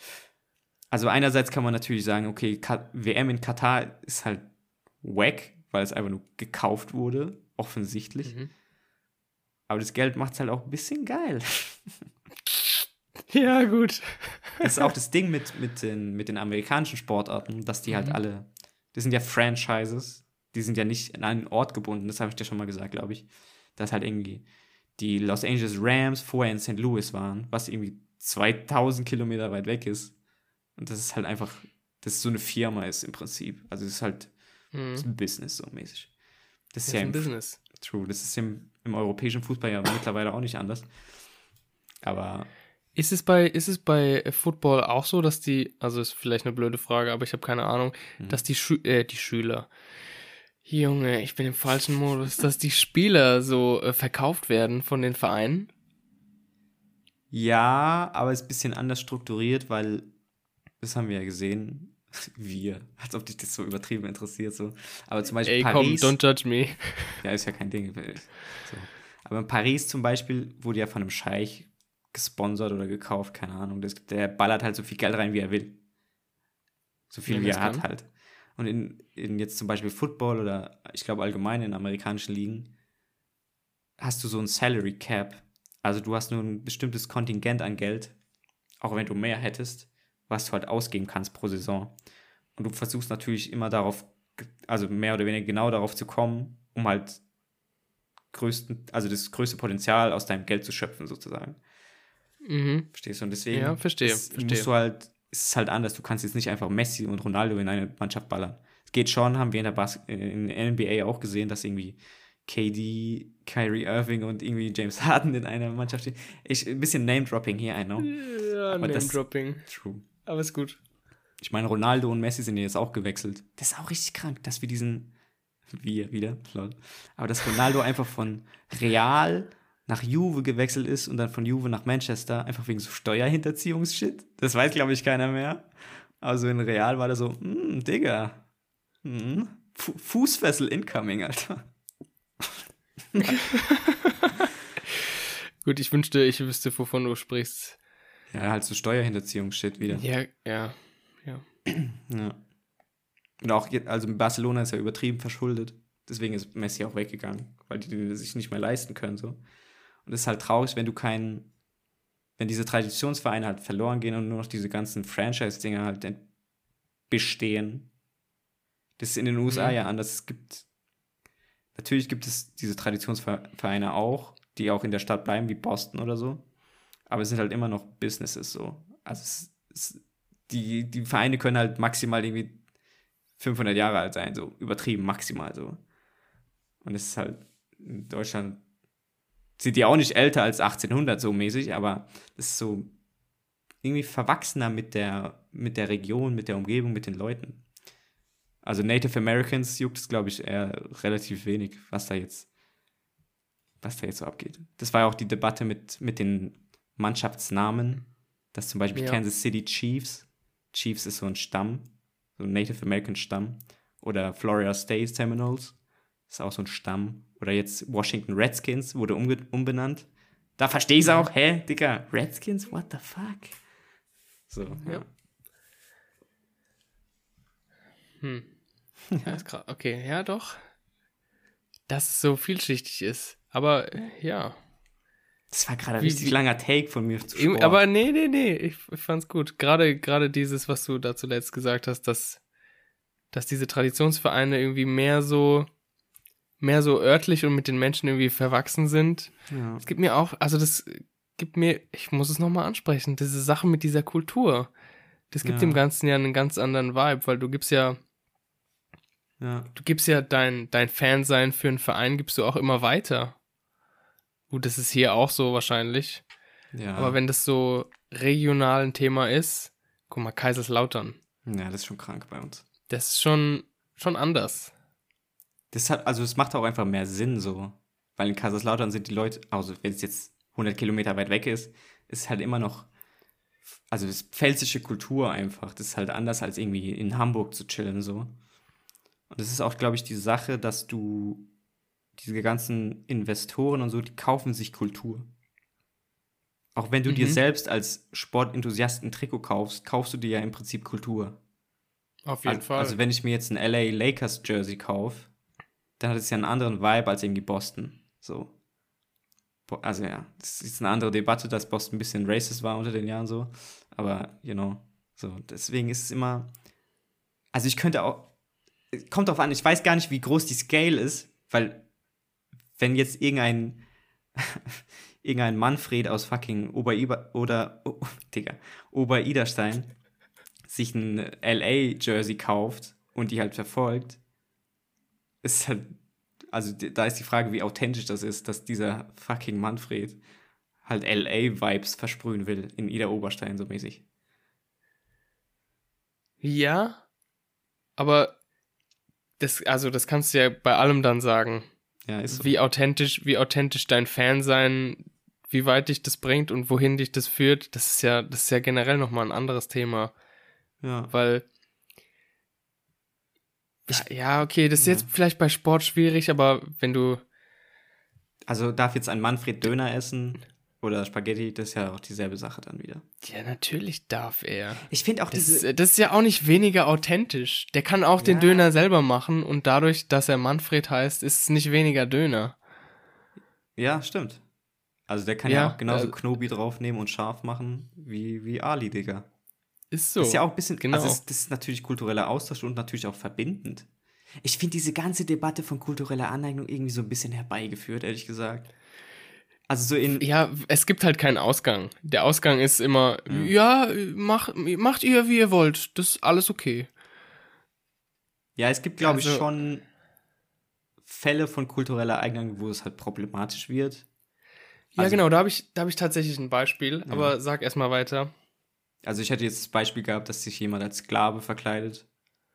Speaker 2: Also einerseits kann man natürlich sagen, okay, WM in Katar ist halt wack, weil es einfach nur gekauft wurde, offensichtlich. Mhm. Aber das Geld macht es halt auch ein bisschen geil.
Speaker 1: Ja, gut.
Speaker 2: Das ist auch das Ding mit, mit, den, mit den amerikanischen Sportarten, dass die halt mhm. alle, das sind ja Franchises, die sind ja nicht an einen Ort gebunden, das habe ich dir schon mal gesagt, glaube ich. Dass halt irgendwie die Los Angeles Rams vorher in St. Louis waren, was irgendwie 2000 Kilometer weit weg ist. Und das ist halt einfach, das ist so eine Firma ist im Prinzip. Also es ist halt Mhm. Ist ein Business so mäßig. Das, das ist ja ein Business. True. Das ist im, im europäischen Fußball ja mittlerweile auch nicht anders. Aber.
Speaker 1: Ist es bei, ist es bei Football auch so, dass die, also ist vielleicht eine blöde Frage, aber ich habe keine Ahnung, mhm. dass die, Schü äh, die Schüler, Junge, ich bin im falschen Modus, dass die Spieler so äh, verkauft werden von den Vereinen?
Speaker 2: Ja, aber es ist ein bisschen anders strukturiert, weil, das haben wir ja gesehen, wir, als ob dich das so übertrieben interessiert. So. Aber zum Beispiel Ey, Paris. Komm, don't judge me. Ja, ist ja kein Ding. So. Aber in Paris zum Beispiel wurde ja von einem Scheich gesponsert oder gekauft, keine Ahnung. Das, der ballert halt so viel Geld rein, wie er will. So viel, ja, wie er hat halt. Und in, in jetzt zum Beispiel Football oder ich glaube allgemein in amerikanischen Ligen hast du so ein Salary Cap. Also du hast nur ein bestimmtes Kontingent an Geld, auch wenn du mehr hättest was du halt ausgeben kannst pro Saison. Und du versuchst natürlich immer darauf, also mehr oder weniger genau darauf zu kommen, um halt größten, also das größte Potenzial aus deinem Geld zu schöpfen, sozusagen. Mhm. Verstehst du? Und deswegen ja, verstehe, ist, verstehe. musst du halt, ist es halt anders. Du kannst jetzt nicht einfach Messi und Ronaldo in eine Mannschaft ballern. Es geht schon, haben wir in der, Bas in der NBA auch gesehen, dass irgendwie KD, Kyrie Irving und irgendwie James Harden in einer Mannschaft stehen. Ich, ein bisschen Name-Dropping hier, I know. Ja, Name-Dropping. True.
Speaker 1: Aber ist gut.
Speaker 2: Ich meine, Ronaldo und Messi sind ja jetzt auch gewechselt. Das ist auch richtig krank, dass wir diesen. Wir wieder, lol. Aber dass Ronaldo einfach von Real nach Juve gewechselt ist und dann von Juve nach Manchester, einfach wegen so Steuerhinterziehungsshit. Das weiß, glaube ich, keiner mehr. Also in Real war der so, hm, Digga. Hm, Fußfessel incoming, Alter.
Speaker 1: Gut, ich wünschte, ich wüsste, wovon du sprichst.
Speaker 2: Ja, halt so Steuerhinterziehung-Shit wieder.
Speaker 1: Ja, ja, ja.
Speaker 2: ja. Und auch, also Barcelona ist ja übertrieben verschuldet. Deswegen ist Messi auch weggegangen, weil die sich nicht mehr leisten können. So. Und es ist halt traurig, wenn du keinen, wenn diese Traditionsvereine halt verloren gehen und nur noch diese ganzen Franchise-Dinger halt bestehen. Das ist in den USA mhm. ja anders. Es gibt, natürlich gibt es diese Traditionsvereine auch, die auch in der Stadt bleiben, wie Boston oder so aber es sind halt immer noch Businesses so. Also es, es, die, die Vereine können halt maximal irgendwie 500 Jahre alt sein, so übertrieben maximal so. Und es ist halt in Deutschland sind die auch nicht älter als 1800 so mäßig, aber es ist so irgendwie verwachsener mit der, mit der Region, mit der Umgebung, mit den Leuten. Also Native Americans juckt es, glaube ich, eher relativ wenig, was da jetzt, was da jetzt so abgeht. Das war ja auch die Debatte mit, mit den Mannschaftsnamen, dass zum Beispiel ja. Kansas City Chiefs, Chiefs ist so ein Stamm, so ein Native American Stamm, oder Florida State Seminoles, ist auch so ein Stamm, oder jetzt Washington Redskins wurde umbenannt. Da verstehe ich es auch, hä, Digga, Redskins, what the fuck? So, ja. ja.
Speaker 1: Hm. Ja, ist krass. Okay, ja, doch. Dass es so vielschichtig ist. Aber ja,
Speaker 2: das war gerade ein richtig wie, langer Take von mir
Speaker 1: zu Sport. Aber nee, nee, nee, ich, ich fand's gut. Gerade, gerade dieses, was du da zuletzt gesagt hast, dass, dass diese Traditionsvereine irgendwie mehr so, mehr so örtlich und mit den Menschen irgendwie verwachsen sind. Ja. Es gibt mir auch, also das gibt mir, ich muss es nochmal ansprechen, diese Sache mit dieser Kultur. Das gibt ja. dem Ganzen ja einen ganz anderen Vibe, weil du gibst ja,
Speaker 2: Ja.
Speaker 1: Du gibst ja dein, dein Fansein für einen Verein, gibst du auch immer weiter. Gut, das ist hier auch so wahrscheinlich.
Speaker 2: Ja.
Speaker 1: Aber wenn das so regional ein Thema ist, guck mal, Kaiserslautern.
Speaker 2: ja, das ist schon krank bei uns.
Speaker 1: Das ist schon, schon anders.
Speaker 2: Das hat, also es macht auch einfach mehr Sinn so. Weil in Kaiserslautern sind die Leute, also wenn es jetzt 100 Kilometer weit weg ist, ist halt immer noch, also das ist pfälzische Kultur einfach. Das ist halt anders als irgendwie in Hamburg zu chillen so. Und das ist auch, glaube ich, die Sache, dass du diese ganzen Investoren und so, die kaufen sich Kultur. Auch wenn du dir
Speaker 1: Mhm.
Speaker 2: selbst als Sportenthusiast ein Trikot kaufst, kaufst du dir ja im Prinzip Kultur.
Speaker 1: Auf jeden
Speaker 2: also,
Speaker 1: Fall.
Speaker 2: Also wenn ich mir jetzt ein LA Lakers Jersey kaufe, dann hat es ja einen anderen Vibe als irgendwie Boston. So. Also ja, das ist eine andere Debatte, dass Boston ein bisschen racist war unter den Jahren so. Aber, you know, so. Deswegen ist es immer. Also ich könnte auch. Kommt drauf an, ich weiß gar nicht, wie groß die Scale ist, weil wenn jetzt irgendein irgendein Manfred aus fucking Oberiber oder oh, Digga, Oberiderstein sich ein LA-Jersey kauft und die halt verfolgt, ist halt, also da ist die Frage, wie authentisch das ist, dass dieser fucking Manfred halt LA-Vibes versprühen will in Ida Oberstein so mäßig.
Speaker 1: ja, aber das, also das kannst du ja bei allem dann sagen.
Speaker 2: Ja, ist so.
Speaker 1: Wie authentisch, wie authentisch dein Fan sein, wie weit dich das bringt und wohin dich das führt, das ist ja, das ist ja generell nochmal ein anderes Thema.
Speaker 2: Ja.
Speaker 1: Weil. Ja, ja, okay, das ist
Speaker 2: Ja.
Speaker 1: jetzt vielleicht bei Sport schwierig, aber wenn du.
Speaker 2: Also darf jetzt ein Manfred Döner essen oder Spaghetti, das ist ja auch dieselbe Sache dann wieder.
Speaker 1: Ja, natürlich darf er.
Speaker 2: Ich finde auch
Speaker 1: Das,
Speaker 2: diese.
Speaker 1: ist- das ist ja auch nicht weniger authentisch. Der kann auch den
Speaker 2: Ja.
Speaker 1: Döner selber machen und dadurch, dass er Manfred heißt, ist es nicht weniger Döner.
Speaker 2: Ja, stimmt. Also der kann ja,
Speaker 1: Ja,
Speaker 2: auch genauso
Speaker 1: äh,
Speaker 2: Knobi draufnehmen und scharf machen wie, wie Ali, Digga.
Speaker 1: Ist so.
Speaker 2: Ist ja auch ein bisschen,
Speaker 1: genau.
Speaker 2: also es- das ist natürlich kultureller Austausch und natürlich auch verbindend. Ich finde diese ganze Debatte von kultureller Aneignung irgendwie so ein bisschen herbeigeführt, ehrlich gesagt. Also so in,
Speaker 1: Ja, es gibt halt keinen Ausgang. Der Ausgang ist immer,
Speaker 2: Mhm.
Speaker 1: ja, mach, macht ihr, wie ihr wollt. Das ist alles okay.
Speaker 2: ja, es gibt, glaube ich,
Speaker 1: Also-
Speaker 2: schon Fälle von kultureller Eignung, wo es halt problematisch wird.
Speaker 1: Ja,
Speaker 2: Also-
Speaker 1: genau, da habe ich, da hab ich tatsächlich ein Beispiel,
Speaker 2: Ja.
Speaker 1: aber sag erstmal weiter.
Speaker 2: Also ich hätte jetzt das Beispiel gehabt, dass sich jemand als Sklave verkleidet.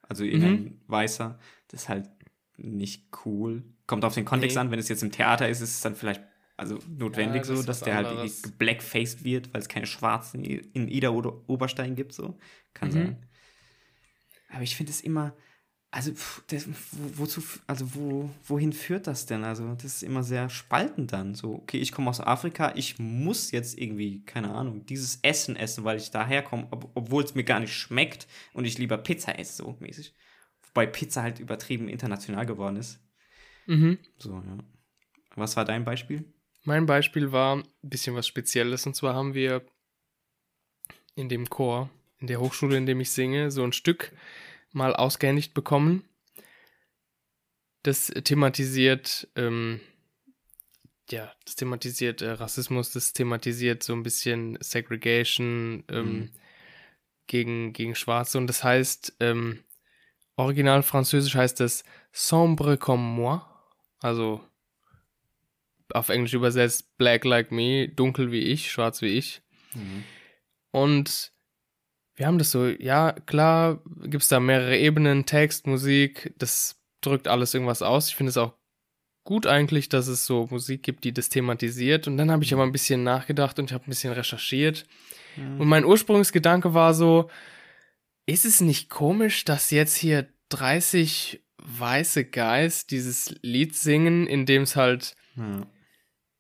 Speaker 2: Also
Speaker 1: Mhm.
Speaker 2: irgendein Weißer. Das ist halt nicht cool. Kommt auf den Kontext
Speaker 1: Nee.
Speaker 2: an. Wenn es jetzt im Theater ist, ist es dann vielleicht also notwendig
Speaker 1: Ja, das
Speaker 2: so, dass der halt
Speaker 1: anderes.
Speaker 2: irgendwie geblackfaced wird, weil es keine Schwarzen in Ida oder Oberstein gibt. So. Kann
Speaker 1: Mhm.
Speaker 2: sein. Aber ich finde es immer, also das, wo, wozu, also wo, wohin führt das denn? Also das ist immer sehr spaltend dann. So, okay, ich komme aus Afrika, ich muss jetzt irgendwie, keine Ahnung, dieses Essen essen, weil ich daherkomme, ob, obwohl es mir gar nicht schmeckt und ich lieber Pizza esse, so mäßig. Wobei Pizza halt übertrieben international geworden ist.
Speaker 1: Mhm.
Speaker 2: So, ja. Was war dein Beispiel?
Speaker 1: Mein Beispiel war ein bisschen was Spezielles. Und zwar haben wir in dem Chor, in der Hochschule, in dem ich singe, so ein Stück mal ausgehändigt bekommen. Das thematisiert, ähm, ja, das thematisiert äh, Rassismus, das thematisiert so ein bisschen Segregation ähm,
Speaker 2: Mhm.
Speaker 1: gegen, gegen Schwarze. Und das heißt, ähm, original französisch heißt es Sombre comme moi. Also auf Englisch übersetzt Black like me, dunkel wie ich, schwarz wie ich. Und wir haben das so, ja, klar, gibt es da mehrere Ebenen, Text, Musik, das drückt alles irgendwas aus. Ich finde es auch gut eigentlich, dass es so Musik gibt, die das thematisiert. Und dann habe ich aber ein bisschen nachgedacht und ich habe ein bisschen recherchiert. Und mein Ursprungsgedanke war so, ist es nicht komisch, dass jetzt hier 30 weiße Guys dieses Lied singen, in dem es halt
Speaker 2: Ja.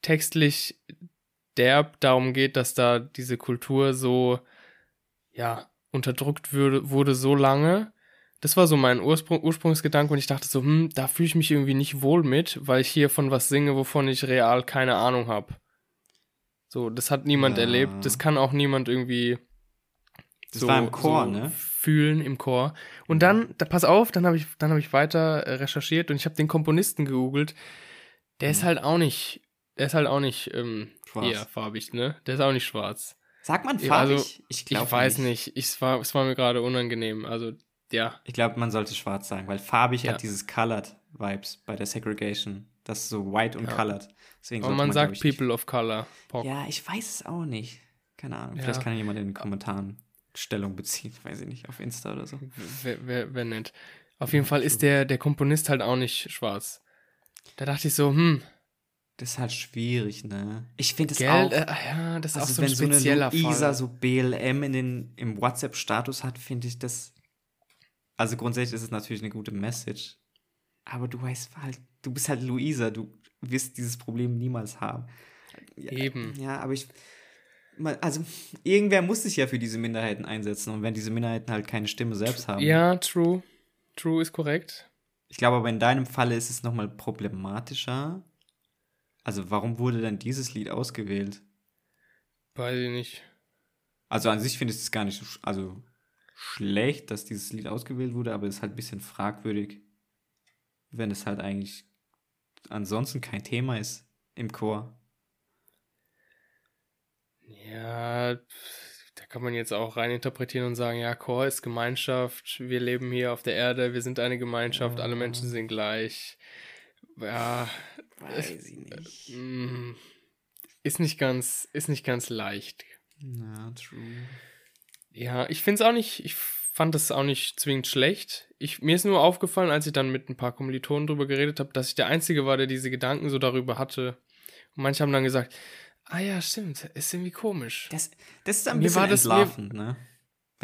Speaker 1: textlich derb darum geht, dass da diese Kultur so, ja, unterdrückt würde, wurde so lange. Das war so mein Ursprung, Ursprungsgedanke und ich dachte so, hm, da fühle ich mich irgendwie nicht wohl mit, weil ich hier von was singe, wovon ich real keine Ahnung habe. So, das hat niemand
Speaker 2: Ja.
Speaker 1: erlebt, das kann auch niemand irgendwie
Speaker 2: Das war im Chor,
Speaker 1: so
Speaker 2: ne?
Speaker 1: Fühlen im Chor. Und dann, da, pass auf, dann habe ich, dann habe ich weiter äh, recherchiert und ich habe den Komponisten gegoogelt. Der ist
Speaker 2: Mhm.
Speaker 1: halt auch nicht, der ist halt auch nicht ähm,
Speaker 2: Schwarz.
Speaker 1: eher farbig, ne? Der ist auch nicht schwarz.
Speaker 2: Sagt man farbig?
Speaker 1: also,
Speaker 2: ich glaube
Speaker 1: ich weiß nicht. Ich, es, war, es war mir gerade unangenehm. Also, ja.
Speaker 2: Ich glaube, man sollte schwarz sagen, weil farbig
Speaker 1: Ja.
Speaker 2: hat dieses Colored Vibes bei der Segregation. Das ist so white und
Speaker 1: Ja.
Speaker 2: colored. Deswegen
Speaker 1: Aber man sagt
Speaker 2: ich, nicht-
Speaker 1: People of Color. Pock.
Speaker 2: Ja, ich weiß es auch nicht. Keine Ahnung.
Speaker 1: Ja.
Speaker 2: Vielleicht kann jemand in den Kommentaren Stellung beziehen. Weiß ich nicht. Auf Insta oder so.
Speaker 1: Wer, wer, wer nennt. Auf jeden Fall ist der, der Komponist halt auch nicht schwarz. Da dachte ich so, hm,
Speaker 2: Das ist halt schwierig, ne? Ich finde es auch.
Speaker 1: äh, ja, das ist
Speaker 2: also
Speaker 1: auch so
Speaker 2: wenn
Speaker 1: ein
Speaker 2: so eine
Speaker 1: spezieller
Speaker 2: Luisa
Speaker 1: Fall.
Speaker 2: so BLM in den, im WhatsApp-Status hat, finde ich das. Also grundsätzlich ist es natürlich eine gute Message. Aber du weißt halt, du bist halt Luisa, du wirst dieses Problem niemals haben. Ja,
Speaker 1: Eben.
Speaker 2: Ja, aber ich. Also, irgendwer muss sich ja für diese Minderheiten einsetzen. Und wenn diese Minderheiten halt keine Stimme selbst haben.
Speaker 1: Ja, true. True ist korrekt.
Speaker 2: Ich glaube aber in deinem Falle ist es nochmal problematischer. Also, warum wurde denn dieses Lied ausgewählt?
Speaker 1: Weiß ich nicht.
Speaker 2: Also an sich finde ich es gar nicht so sch- also schlecht, dass dieses Lied ausgewählt wurde, aber es ist halt ein bisschen fragwürdig, wenn es halt eigentlich ansonsten kein Thema ist im Chor.
Speaker 1: Ja, da kann man jetzt auch rein interpretieren und sagen, ja, Chor ist Gemeinschaft, wir leben hier auf der Erde, wir sind eine Gemeinschaft, alle
Speaker 2: Ja.
Speaker 1: Menschen sind gleich. Ja,
Speaker 2: Weiß ich nicht.
Speaker 1: mm, ist nicht ganz, ist nicht ganz leicht.
Speaker 2: Na, true.
Speaker 1: Ja, ich finde es auch nicht, ich fand das auch nicht zwingend schlecht. Ich, mir ist nur aufgefallen, als ich dann mit ein paar Kommilitonen drüber geredet habe, dass ich der Einzige war, der diese Gedanken so darüber hatte. Und manche haben dann gesagt, ah ja, stimmt, ist irgendwie komisch.
Speaker 2: Das, das ist ein
Speaker 1: Mir
Speaker 2: bisschen
Speaker 1: war das- mir-
Speaker 2: entlarvend, ne?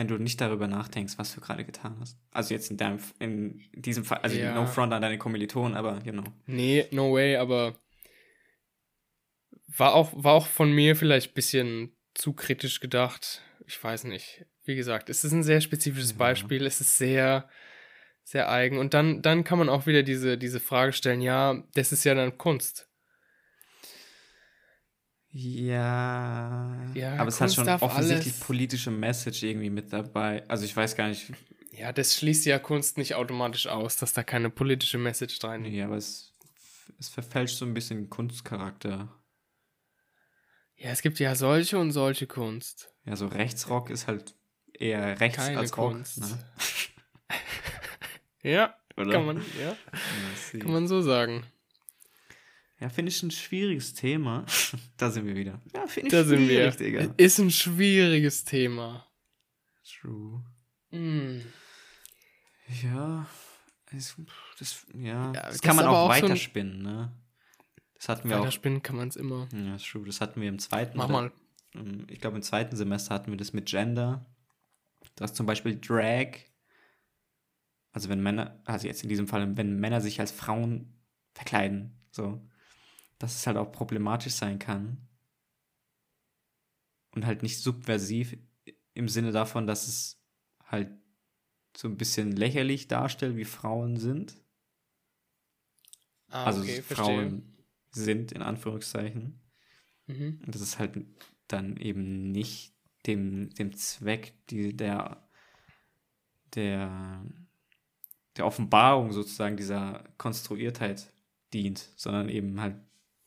Speaker 2: Wenn du nicht darüber nachdenkst, was du gerade getan hast. Also jetzt in deinem, in diesem Fall, also
Speaker 1: Ja.
Speaker 2: no front an deine Kommilitonen, aber you know.
Speaker 1: Nee, no way, aber war auch, war auch von mir vielleicht ein bisschen zu kritisch gedacht. Ich weiß nicht. Wie gesagt, es ist ein sehr spezifisches
Speaker 2: Ja.
Speaker 1: Beispiel. Es ist sehr, sehr eigen. Und dann, dann kann man auch wieder diese, diese Frage stellen, ja, das ist ja dann Kunst.
Speaker 2: Ja.
Speaker 1: Ja,
Speaker 2: aber es hat schon offensichtlich
Speaker 1: alles.
Speaker 2: politische Message irgendwie mit dabei. Also ich weiß gar nicht,
Speaker 1: Ja, das schließt ja Kunst nicht automatisch aus, dass da keine politische Message drin
Speaker 2: Nee, aber es, es verfälscht so ein bisschen Kunstcharakter.
Speaker 1: Ja, es gibt ja solche und solche Kunst.
Speaker 2: Ja, so Rechtsrock ist halt eher rechts
Speaker 1: Keine
Speaker 2: als Rock.
Speaker 1: Kunst.
Speaker 2: Ne?
Speaker 1: Ja,
Speaker 2: Oder?
Speaker 1: kann man, ja,
Speaker 2: Ja,
Speaker 1: kann man so sagen.
Speaker 2: Ja finde ich ein schwieriges Thema. da sind wir wieder. Ja, finde ich
Speaker 1: Da sind wir.
Speaker 2: schwierig, Digga.
Speaker 1: Ist ein schwieriges Thema.
Speaker 2: True.
Speaker 1: Mm.
Speaker 2: Ja, es, das, ja,
Speaker 1: Ja,
Speaker 2: das
Speaker 1: das
Speaker 2: kann man auch
Speaker 1: auch so
Speaker 2: weiterspinnen, ne? Das hatten wir auch.
Speaker 1: Weiterspinnen kann man es immer.
Speaker 2: Ja, ist true. Das hatten wir im zweiten.
Speaker 1: Mach mal.
Speaker 2: ich glaube, im zweiten Semester hatten wir das mit Gender. Dass zum Beispiel Drag, also wenn Männer, also jetzt in diesem Fall, wenn Männer sich als Frauen verkleiden, so, dass es halt auch problematisch sein kann. Und halt nicht subversiv im Sinne davon, dass es halt so ein bisschen lächerlich darstellt, wie Frauen sind.
Speaker 1: Ah,
Speaker 2: also
Speaker 1: okay.
Speaker 2: Frauen sind, in Anführungszeichen.
Speaker 1: Mhm.
Speaker 2: Und das ist halt dann eben nicht dem, dem Zweck die, der, der, der Offenbarung sozusagen dieser Konstruiertheit dient, sondern eben halt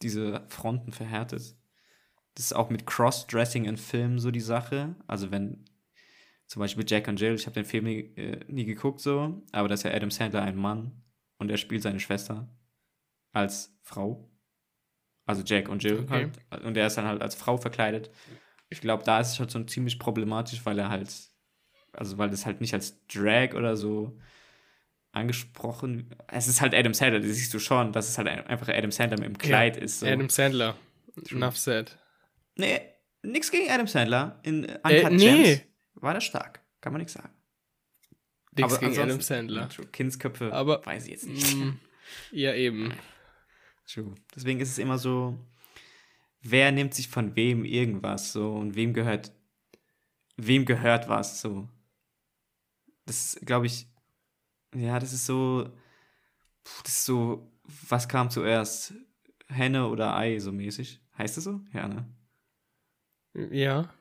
Speaker 2: diese Fronten verhärtet. Das ist auch mit Cross-Dressing in Filmen so die Sache. Also wenn zum Beispiel Jack und Jill, ich habe den Film nie, äh, nie geguckt so, aber da ist ja Adam Sandler ein Mann und er spielt seine Schwester als Frau. Also Jack und Jill
Speaker 1: Okay.
Speaker 2: halt. Und er ist dann halt als Frau verkleidet. Ich glaube, da ist es halt schon ziemlich problematisch, weil er halt, also weil das halt nicht als Drag oder so angesprochen, es ist halt Adam Sandler, das siehst du schon, dass es halt ein- einfach Adam Sandler mit dem Kleid ist. So.
Speaker 1: Adam Sandler.
Speaker 2: True.
Speaker 1: Enough said.
Speaker 2: Nee, nix gegen Adam Sandler. In äh,
Speaker 1: Äh,
Speaker 2: Uncut
Speaker 1: nee.
Speaker 2: Gems war der stark. Kann man nichts sagen.
Speaker 1: Nix
Speaker 2: Aber
Speaker 1: gegen Adam Sandler.
Speaker 2: True. Kindsköpfe,
Speaker 1: Aber-
Speaker 2: weiß ich jetzt nicht.
Speaker 1: Mm, ja, eben.
Speaker 2: True. Deswegen ist es immer so, wer nimmt sich von wem irgendwas so und wem gehört, wem gehört was so. Das glaube ich, ja, das ist so, das ist so, was kam zuerst? Henne oder Ei so mäßig? Heißt es so? Ja, ne?
Speaker 1: Ja.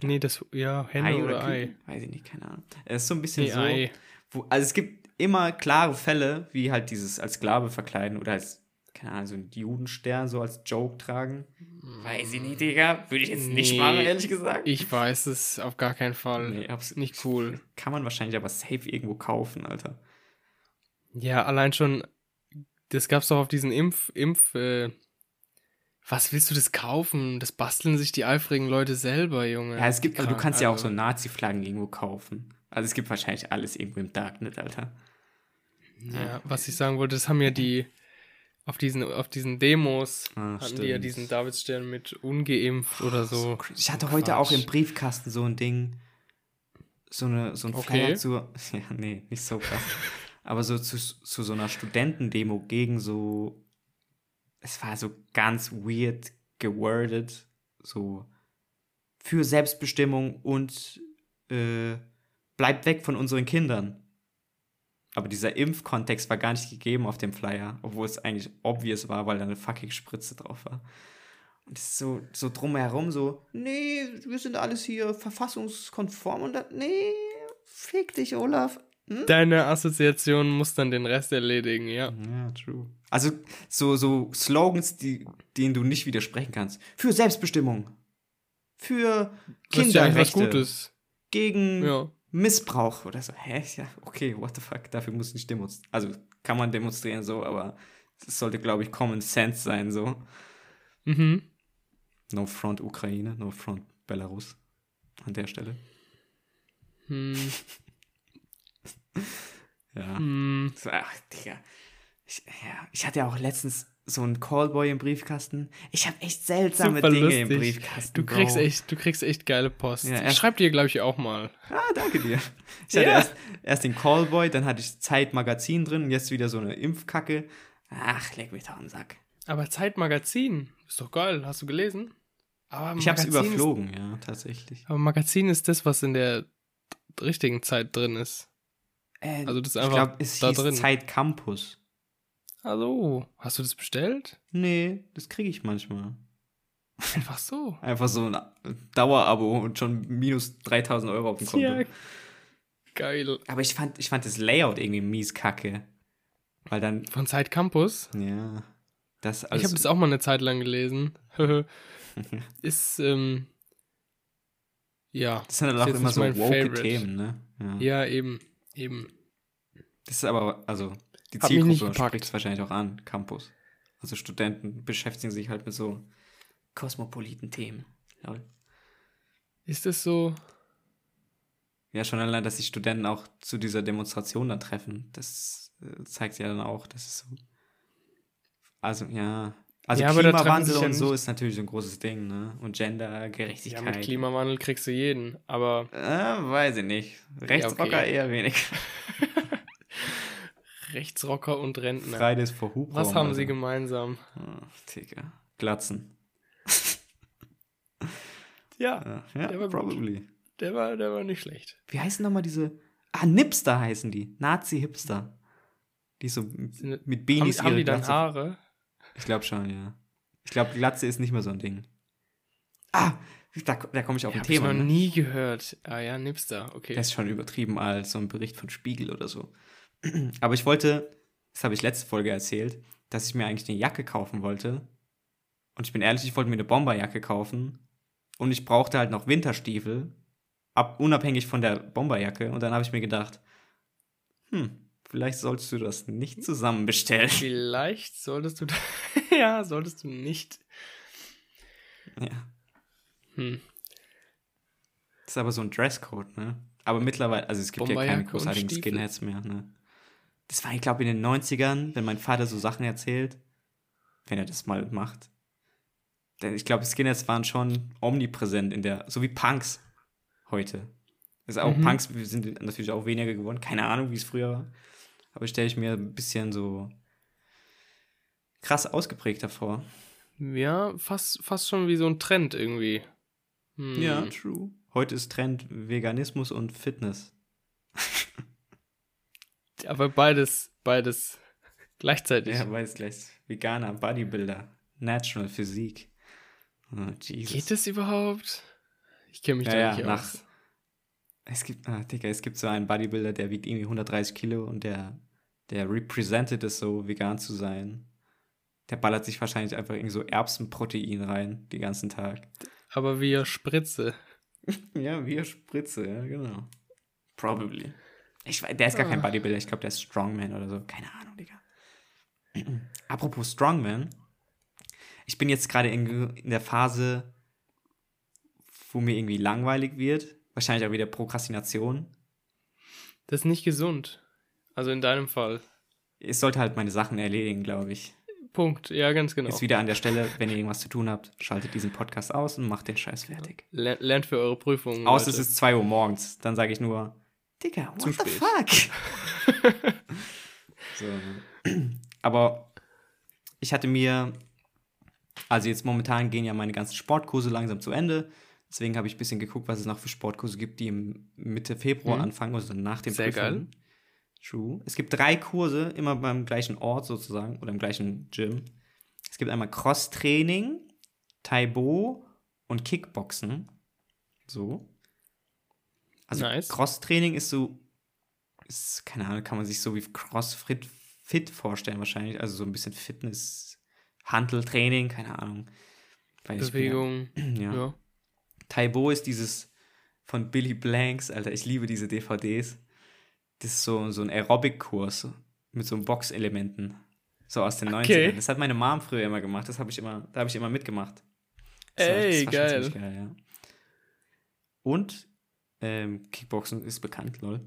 Speaker 1: Nee, das, ja, Henne oder, Ei.
Speaker 2: Küken? Weiß ich nicht, keine Ahnung. Es ist so ein bisschen
Speaker 1: Nee,
Speaker 2: so,
Speaker 1: Ei.
Speaker 2: wo, also es gibt immer klare Fälle, wie halt dieses als Sklave verkleiden oder als, keine Ahnung, so einen Judenstern so als Joke tragen. Weiß ich nicht, Digga. Würde ich jetzt nicht machen, ehrlich gesagt.
Speaker 1: Ich weiß es auf gar keinen Fall. Nee, nicht cool.
Speaker 2: Kann man wahrscheinlich aber safe irgendwo kaufen, Alter.
Speaker 1: Ja, allein schon, das gab's doch auf diesen Impf, Impf, äh, was willst du das kaufen? Das basteln sich die eifrigen Leute selber, Junge.
Speaker 2: Ja, es gibt, aber du kannst also. ja auch so Nazi-Flaggen irgendwo kaufen. Also es gibt wahrscheinlich alles irgendwo im Darknet, Alter.
Speaker 1: Ja, was ich sagen wollte, das haben ja die auf diesen, auf diesen Demos ah, hatten stimmt. die ja diesen Davidstern mit ungeimpft oder so. so
Speaker 2: ich hatte heute auch im Briefkasten so ein Ding, so, eine, so ein okay. Flyer zu, ja, nee, nicht so krass, aber so zu, zu so einer Studentendemo gegen so, es war so ganz weird gewordet, so für Selbstbestimmung und äh, bleibt weg von unseren Kindern. Aber dieser Impfkontext war gar nicht gegeben auf dem Flyer, obwohl es eigentlich obvious war, weil da eine fucking Spritze drauf war. Und es ist so, so drumherum so, nee, wir sind alles hier verfassungskonform und dann, nee, fick dich, Olaf.
Speaker 1: Hm? Deine Assoziation muss dann den Rest erledigen, ja.
Speaker 2: Ja, true. Also so, so Slogans, die, denen du nicht widersprechen kannst. Für Selbstbestimmung. Für Kinderrechte. Ja Gutes. Gegen ja. Missbrauch oder so. Hä? Ja, okay, what the fuck, dafür muss nicht demonstrieren. Also kann man demonstrieren so, aber es sollte, glaube ich, Common Sense sein so. Mhm. No front Ukraine, no front Belarus an der Stelle. Hm. ja. So, ach, Digga. Ich, ja. ich hatte ja auch letztens so ein Callboy im Briefkasten. Ich habe echt seltsame Super Dinge lustig. im Briefkasten.
Speaker 1: Du kriegst echt, du kriegst echt geile Post. Ja, ich schreib dir, glaube ich, auch mal.
Speaker 2: Ah, danke dir. Ich hatte ja. erst, erst den Callboy, dann hatte ich Zeitmagazin drin und jetzt wieder so eine Impfkacke. Ach, leg mich doch am Sack.
Speaker 1: Aber Zeitmagazin, ist doch geil. Hast du gelesen?
Speaker 2: Aber ich habe es überflogen, ist, ja, tatsächlich.
Speaker 1: Aber Magazin ist das, was in der richtigen Zeit drin ist.
Speaker 2: Äh, also das ist einfach ich glaub, es da hieß drin. Zeit Campus.
Speaker 1: Hallo, hast du das bestellt?
Speaker 2: Nee, das kriege ich manchmal.
Speaker 1: Einfach so.
Speaker 2: Einfach so ein Dauerabo und schon minus 3000 Euro auf dem Konto. Ja, geil. Aber ich fand, ich fand das Layout irgendwie mies kacke. Weil dann.
Speaker 1: Von Zeit Campus?
Speaker 2: Ja.
Speaker 1: Das ich habe das auch mal eine Zeit lang gelesen. ist, ähm. Ja.
Speaker 2: Das sind dann auch immer so woke Themen, ne?
Speaker 1: Ja. ja, eben. Eben.
Speaker 2: Das ist aber, also, die Hat Zielgruppe spricht es wahrscheinlich auch an, Campus. Also Studenten beschäftigen sich halt mit so kosmopoliten Themen. Lol.
Speaker 1: Ist das so?
Speaker 2: Ja, schon allein, dass sich Studenten auch zu dieser Demonstration dann treffen. Das äh, zeigt ja dann auch, dass es so. Also, ja. Also ja, Klimawandel und so ist natürlich ein großes Ding, ne? Und Gendergerechtigkeit. Ja, mit
Speaker 1: Klimawandel kriegst du jeden, aber.
Speaker 2: Äh, weiß ich nicht. Rechtsrocker ja, okay. eher wenig.
Speaker 1: Rechtsrocker und Rentner.
Speaker 2: Fridays for Hubraum.
Speaker 1: Was haben also. sie gemeinsam?
Speaker 2: Oh, Digga. Glatzen.
Speaker 1: ja, ja, der war probably. Gut. Der war, der war nicht schlecht.
Speaker 2: Wie heißen nochmal diese? Ah, Nipster heißen die. Nazi-Hipster. Die so mit Beanies
Speaker 1: haben, haben die dann. Haare?
Speaker 2: Ich glaube schon, ja. Ich glaube, Glatze ist nicht mehr so ein Ding. Ah, da, da komme ich auf ein Thema.
Speaker 1: Ich habe noch ne? nie gehört. Ah ja, Nipster, okay.
Speaker 2: Das ist schon übertrieben als so ein Bericht von Spiegel oder so. Aber ich wollte, das habe ich letzte Folge erzählt, dass ich mir eigentlich eine Jacke kaufen wollte. Und ich bin ehrlich, ich wollte mir eine Bomberjacke kaufen. Und ich brauchte halt noch Winterstiefel, ab, unabhängig von der Bomberjacke. Und dann habe ich mir gedacht, hm, vielleicht solltest du das nicht zusammen bestellen.
Speaker 1: Vielleicht solltest du, ja, solltest du nicht.
Speaker 2: Ja. Hm. Das ist aber so ein Dresscode, ne? Aber mittlerweile, also es gibt ja keine großartigen Skinheads mehr, ne? das war, ich glaube, in den 90ern, wenn mein Vater so Sachen erzählt, wenn er das mal macht. Denn ich glaube, Skinheads waren schon omnipräsent in der, so wie Punks heute. Also auch mhm. Punks sind natürlich auch weniger geworden. Keine Ahnung, wie es früher war. Aber stelle ich mir ein bisschen so krass ausgeprägter vor.
Speaker 1: Ja, fast, fast schon wie so ein Trend irgendwie.
Speaker 2: Hm. Ja, true. Heute ist Trend Veganismus und Fitness.
Speaker 1: Aber beides, beides gleichzeitig.
Speaker 2: Ja, beides gleich. Veganer, Bodybuilder, Natural Physik.
Speaker 1: Oh, Jesus. Geht das überhaupt? Ich kenne mich ja, da ja, nicht nach, aus.
Speaker 2: Es gibt, ah, Digga, es gibt so einen Bodybuilder, der wiegt irgendwie 130 Kilo und der, der represented es so, vegan zu sein. Der ballert sich wahrscheinlich einfach irgendwie so Erbsenprotein rein, den ganzen Tag.
Speaker 1: Aber wie Spritze.
Speaker 2: ja, wie Spritze, ja, genau. Probably. Ich, der ist gar kein ah. Bodybuilder, ich glaube, der ist Strongman oder so. Keine Ahnung, Digga. Apropos Strongman. Ich bin jetzt gerade in, in der Phase, wo mir irgendwie langweilig wird. Wahrscheinlich auch wieder Prokrastination.
Speaker 1: Das ist nicht gesund. Also in deinem Fall.
Speaker 2: Ich sollte halt meine Sachen erledigen, glaube ich.
Speaker 1: Punkt, ja, ganz genau.
Speaker 2: Ist wieder an der Stelle, wenn ihr irgendwas zu tun habt, schaltet diesen Podcast aus und macht den Scheiß fertig.
Speaker 1: Lernt für eure Prüfungen.
Speaker 2: Außer es ist 2 Uhr morgens, dann sage ich nur, Digga, what Zu the spät. fuck? so. Aber ich hatte mir, also jetzt momentan gehen ja meine ganzen Sportkurse langsam zu Ende. Deswegen habe ich ein bisschen geguckt, was es noch für Sportkurse gibt, die im Mitte Februar mhm. anfangen, also nach dem
Speaker 1: Sehr Prüfungen. geil.
Speaker 2: True. Es gibt drei Kurse, immer beim gleichen Ort sozusagen oder im gleichen Gym. Es gibt einmal Cross-Training, Taibo und Kickboxen. So. Also nice. Cross-Training ist so, ist, keine Ahnung, kann man sich so wie Crossfit fit vorstellen wahrscheinlich. Also so ein bisschen Fitness, Handeltraining, keine Ahnung.
Speaker 1: Bewegung.
Speaker 2: Ja. ja. Taibo ist dieses von Billy Blanks, Alter, ich liebe diese DVDs das ist so, so ein Aerobic-Kurs mit so Box-Elementen. So aus den okay. 90ern. Das hat meine Mom früher immer gemacht. Das habe ich immer, da habe ich immer mitgemacht.
Speaker 1: Das Ey, war, geil.
Speaker 2: geil ja. Und ähm, Kickboxen ist bekannt, lol.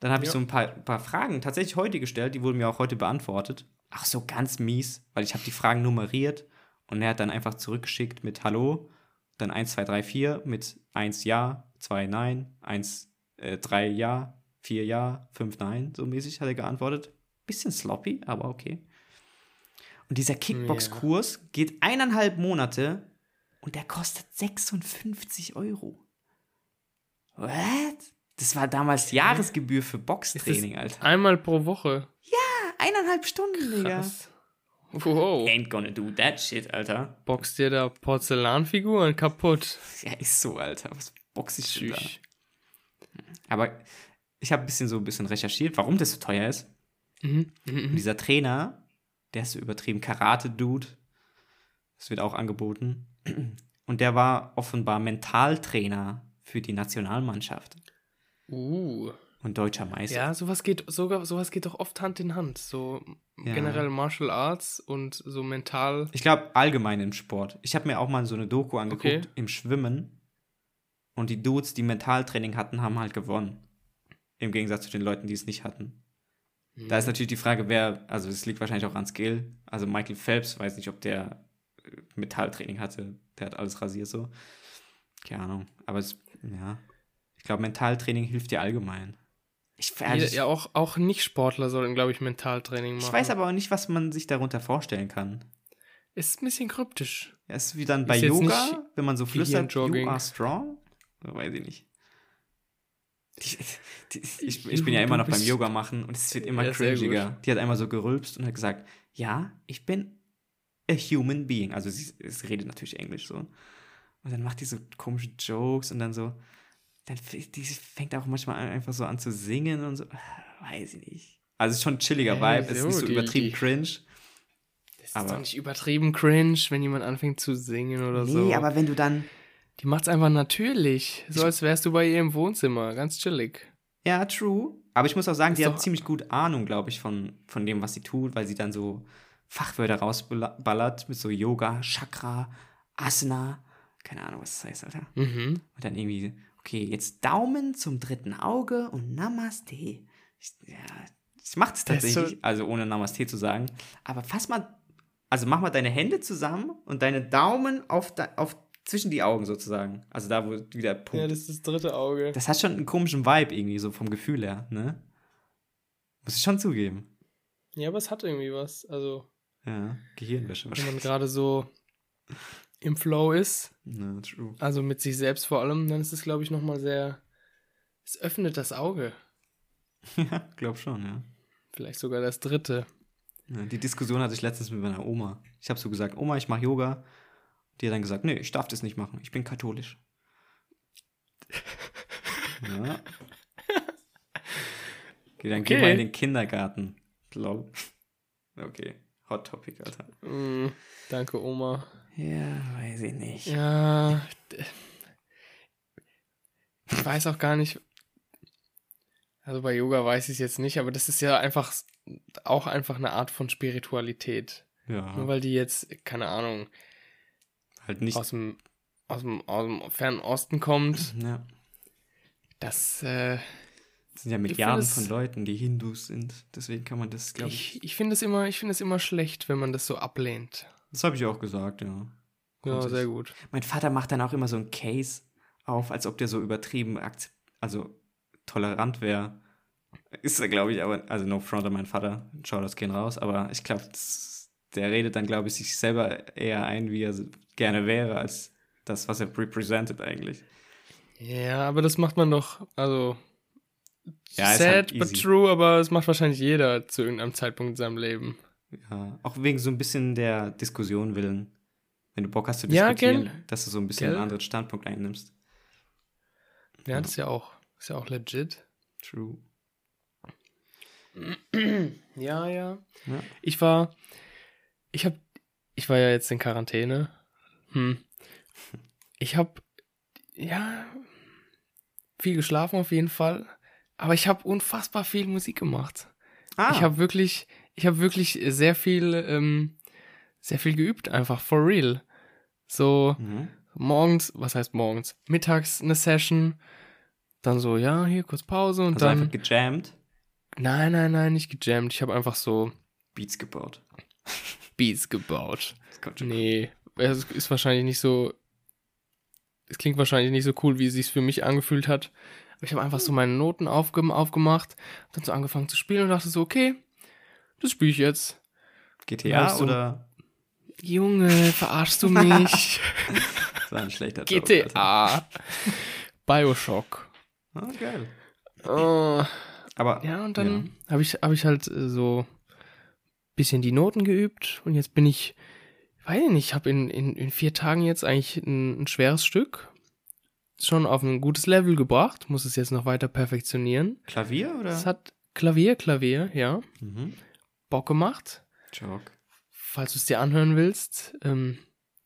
Speaker 2: Dann habe ich so ein paar, paar Fragen tatsächlich heute gestellt, die wurden mir auch heute beantwortet. Ach so, ganz mies, weil ich habe die Fragen nummeriert und er hat dann einfach zurückgeschickt mit Hallo, dann 1, 2, 3, 4 mit 1 Ja, 2 Nein, 1, äh, 3 Ja, vier Ja, fünf Nein, so mäßig hat er geantwortet. Bisschen sloppy, aber okay. Und dieser Kickbox-Kurs ja. geht eineinhalb Monate und der kostet 56 Euro. What? Das war damals Jahresgebühr für Boxtraining, Alter.
Speaker 1: Einmal pro Woche.
Speaker 2: Ja, eineinhalb Stunden, Digga. Wow. Ain't gonna do that shit, Alter.
Speaker 1: Boxt dir da Porzellanfiguren kaputt.
Speaker 2: Ja, ist so, Alter. Was box ich denn da? Aber ich habe ein bisschen so ein bisschen recherchiert, warum das so teuer ist. Mhm. Mhm. dieser Trainer, der ist so übertrieben Karate-Dude. Das wird auch angeboten. Und der war offenbar Mentaltrainer für die Nationalmannschaft.
Speaker 1: Uh.
Speaker 2: Und deutscher Meister.
Speaker 1: Ja, sowas geht sogar sowas geht doch oft Hand in Hand. So ja. generell Martial Arts und so mental.
Speaker 2: Ich glaube allgemein im Sport. Ich habe mir auch mal so eine Doku angeguckt okay. im Schwimmen. Und die Dudes, die Mentaltraining hatten, haben halt gewonnen. Im Gegensatz zu den Leuten, die es nicht hatten. Mhm. Da ist mhm. natürlich die Frage, wer, also es liegt wahrscheinlich auch an Skill. Also Michael Phelps, weiß nicht, ob der äh, Metalltraining hatte. Der hat alles rasiert so. Keine Ahnung. Aber es, ja. Ich glaube, Mentaltraining hilft dir allgemein.
Speaker 1: Ich, also ja, auch, auch Nicht-Sportler sollen, glaube ich, Mentaltraining machen.
Speaker 2: Ich weiß aber auch nicht, was man sich darunter vorstellen kann.
Speaker 1: Ist ein bisschen kryptisch.
Speaker 2: Ja, ist wie dann bei Yoga, wenn man so flüstert, you are strong. Weiß ich nicht. Die, die, ich, ich, bin ja immer noch beim Yoga machen und es wird immer ja, cringiger. Die hat einmal so gerülpst und hat gesagt, ja, ich bin a human being. Also sie, sie redet natürlich Englisch so. Und dann macht die so komische Jokes und dann so, dann die fängt auch manchmal einfach so an zu singen und so. Weiß ich nicht. Also es ist schon ein chilliger Vibe, es ist nicht so die, übertrieben die, cringe.
Speaker 1: Das ist aber, doch nicht übertrieben cringe, wenn jemand anfängt zu singen oder nee, so. Nee,
Speaker 2: aber wenn du dann
Speaker 1: die macht's einfach natürlich. So als wärst du bei ihr im Wohnzimmer. Ganz chillig.
Speaker 2: Ja, true. Aber ich muss auch sagen, ist die hat ziemlich gut Ahnung, glaube ich, von, von dem, was sie tut, weil sie dann so Fachwörter rausballert mit so Yoga, Chakra, Asana. Keine Ahnung, was das heißt, Alter. Mhm. Und dann irgendwie, okay, jetzt Daumen zum dritten Auge und Namaste. Ich, ja, ich mache es tatsächlich, so also ohne Namaste zu sagen. Aber fass mal, also mach mal deine Hände zusammen und deine Daumen auf, auf zwischen die Augen sozusagen. Also da, wo wieder
Speaker 1: Punkt. Ja, das ist das dritte Auge.
Speaker 2: Das hat schon einen komischen Vibe irgendwie, so vom Gefühl her, ne? Muss ich schon zugeben.
Speaker 1: Ja, aber es hat irgendwie was. Also.
Speaker 2: Ja, Gehirnwäsche
Speaker 1: wahrscheinlich. Wenn man gerade so im Flow ist.
Speaker 2: Ja, true.
Speaker 1: Also mit sich selbst vor allem, dann ist es, glaube ich, nochmal sehr. Es öffnet das Auge.
Speaker 2: Ja, glaub schon, ja.
Speaker 1: Vielleicht sogar das dritte.
Speaker 2: Ja, die Diskussion hatte ich letztens mit meiner Oma. Ich habe so gesagt, Oma, ich mache Yoga. Die hat dann gesagt, nee, ich darf das nicht machen, ich bin katholisch. ja. Okay, dann okay. geh mal in den Kindergarten. Lol. Okay. Hot Topic, Alter.
Speaker 1: Mm, danke, Oma.
Speaker 2: Ja, weiß ich nicht.
Speaker 1: Ja. Ich weiß auch gar nicht. Also bei Yoga weiß ich es jetzt nicht, aber das ist ja einfach auch einfach eine Art von Spiritualität.
Speaker 2: Ja.
Speaker 1: Nur weil die jetzt, keine Ahnung,
Speaker 2: halt nicht.
Speaker 1: aus dem, aus dem, aus dem fernen Osten kommt,
Speaker 2: Ja.
Speaker 1: das, äh,
Speaker 2: Das sind ja Milliarden von Leuten, die Hindus sind. Deswegen kann man das, glaube ich.
Speaker 1: ich, ich finde es immer, ich finde es immer schlecht, wenn man das so ablehnt.
Speaker 2: Das habe ich auch gesagt, ja.
Speaker 1: Ja,
Speaker 2: Grundsätzlich.
Speaker 1: sehr gut.
Speaker 2: Mein Vater macht dann auch immer so einen Case auf, als ob der so übertrieben, also tolerant wäre. Ist er, glaube ich, aber, also no front an meinen Vater, schau das gehen raus, aber ich glaube, der redet dann, glaube ich, sich selber eher ein, wie er gerne wäre, als das, was er represented eigentlich.
Speaker 1: Ja, aber das macht man doch, also
Speaker 2: Ja,
Speaker 1: sad
Speaker 2: halt
Speaker 1: but true, aber es macht wahrscheinlich jeder zu irgendeinem Zeitpunkt in seinem Leben.
Speaker 2: Ja, auch wegen so ein bisschen der Diskussion willen. Wenn du Bock hast zu
Speaker 1: Ja,
Speaker 2: diskutieren,
Speaker 1: gell?
Speaker 2: dass du so ein bisschen
Speaker 1: Gell?
Speaker 2: einen anderen Standpunkt einnimmst.
Speaker 1: Ja,
Speaker 2: Ja.
Speaker 1: das ist ja auch, ist ja auch legit.
Speaker 2: True.
Speaker 1: Ja, ja.
Speaker 2: Ja.
Speaker 1: Ich war, ich hab, ich war ja jetzt in Quarantäne. Hm. Ich hab, ja, viel geschlafen auf jeden Fall. Aber ich habe unfassbar viel Musik gemacht.
Speaker 2: Ah,
Speaker 1: Ich habe wirklich, ich habe wirklich sehr viel, ähm, sehr viel geübt, einfach for real. So
Speaker 2: mhm.
Speaker 1: morgens, was heißt morgens? Mittags eine Session, dann so, ja, hier kurz Pause und
Speaker 2: also
Speaker 1: dann.
Speaker 2: einfach gejammt,
Speaker 1: Nein, nein, nein, nicht gejammt. Ich habe einfach so
Speaker 2: Beats gebaut.
Speaker 1: Beats gebaut.
Speaker 2: Das kommt schon.
Speaker 1: Nee, es ist wahrscheinlich nicht so. Es klingt wahrscheinlich nicht so cool, wie es sich für mich angefühlt hat. Ich habe einfach so meine Noten aufge aufgemacht, hab dann so angefangen zu spielen und dachte so, okay, das spiele ich jetzt.
Speaker 2: GTA
Speaker 1: du-
Speaker 2: oder?
Speaker 1: Junge, verarschst du mich?
Speaker 2: Das war ein schlechter Joke.
Speaker 1: GTA. Bioshock.
Speaker 2: Ah, geil.
Speaker 1: Oh.
Speaker 2: Aber
Speaker 1: Ja, und dann habe ich, hab ich halt äh, so bisschen die Noten geübt und jetzt bin ich, weiß ich nicht, ich habe in, in, in vier Tagen jetzt eigentlich ein, ein schweres Stück schon auf ein gutes Level gebracht, muss es jetzt noch weiter perfektionieren.
Speaker 2: Klavier oder?
Speaker 1: Es hat Klavier, Klavier, ja,
Speaker 2: mhm.
Speaker 1: Bock gemacht.
Speaker 2: Joke.
Speaker 1: Falls du es dir anhören willst, ähm,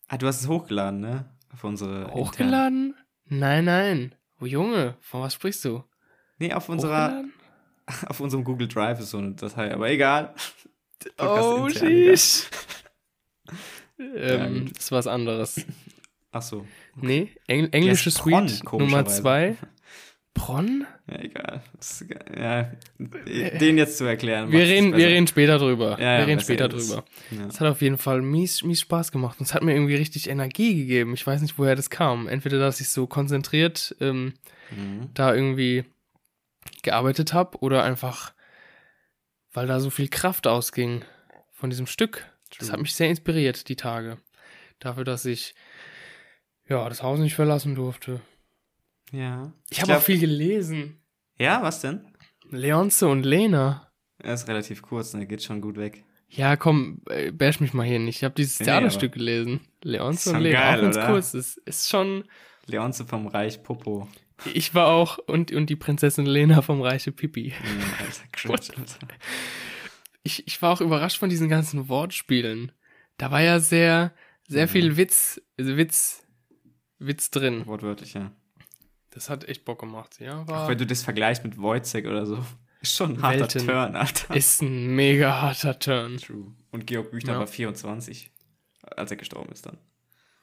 Speaker 2: Ah, du hast es hochgeladen, ne? Auf unsere. interne-
Speaker 1: hochgeladen? Nein, nein. Oh Junge, von was sprichst du?
Speaker 2: Nee, auf unserer, auf unserem Google Drive ist so eine Datei, aber egal.
Speaker 1: Oh, sheesh. ähm,
Speaker 2: gut.
Speaker 1: das ist was anderes.
Speaker 2: Ach so.
Speaker 1: Nee, Eng englische
Speaker 2: Der ist Pron,
Speaker 1: Suite Nummer zwei. Pron?
Speaker 2: Ja, egal. Das. Ja, den jetzt zu erklären.
Speaker 1: Wir reden, wir reden später drüber.
Speaker 2: Ja,
Speaker 1: wir
Speaker 2: ja,
Speaker 1: reden
Speaker 2: besser
Speaker 1: später drüber.
Speaker 2: Ja.
Speaker 1: Es hat auf jeden Fall mies, mies Spaß gemacht. Und es hat mir irgendwie richtig Energie gegeben. Ich weiß nicht, woher das kam. Entweder, dass ich so konzentriert ähm,
Speaker 2: Mhm.
Speaker 1: da irgendwie gearbeitet habe oder einfach, weil da so viel Kraft ausging von diesem Stück. Das
Speaker 2: True.
Speaker 1: hat mich sehr inspiriert, die Tage. Dafür, dass ich ja das Haus nicht verlassen durfte.
Speaker 2: Ja.
Speaker 1: Ich habe auch viel gelesen.
Speaker 2: Ja, was denn?
Speaker 1: Leonze und Lena.
Speaker 2: Er ist relativ kurz, ne? Geht schon gut weg.
Speaker 1: Ja, komm, äh, bash mich mal hier nicht. Ich habe dieses
Speaker 2: Nee,
Speaker 1: Theaterstück gelesen. Leonze und Lena.
Speaker 2: geil,
Speaker 1: auch
Speaker 2: oder?
Speaker 1: kurz ist. Ist schon.
Speaker 2: Leonze vom Reich Popo.
Speaker 1: Ich war auch und, und die Prinzessin Lena vom Reiche Pipi.
Speaker 2: Alter, cringe, Alter.
Speaker 1: Ich, ich war auch überrascht von diesen ganzen Wortspielen. Da war ja sehr, sehr
Speaker 2: Mhm.
Speaker 1: viel Witz, also Witz, Witz drin.
Speaker 2: Wortwörtlich, ja.
Speaker 1: Das hat echt Bock gemacht, ja.
Speaker 2: Auch
Speaker 1: War,
Speaker 2: wenn du das vergleichst mit Wojciech oder so. Ist schon ein harter
Speaker 1: Welten.
Speaker 2: Turn, Alter.
Speaker 1: ist ein mega harter Turn.
Speaker 2: True. Und Georg Büchner
Speaker 1: Ja.
Speaker 2: war 24, als er gestorben ist dann.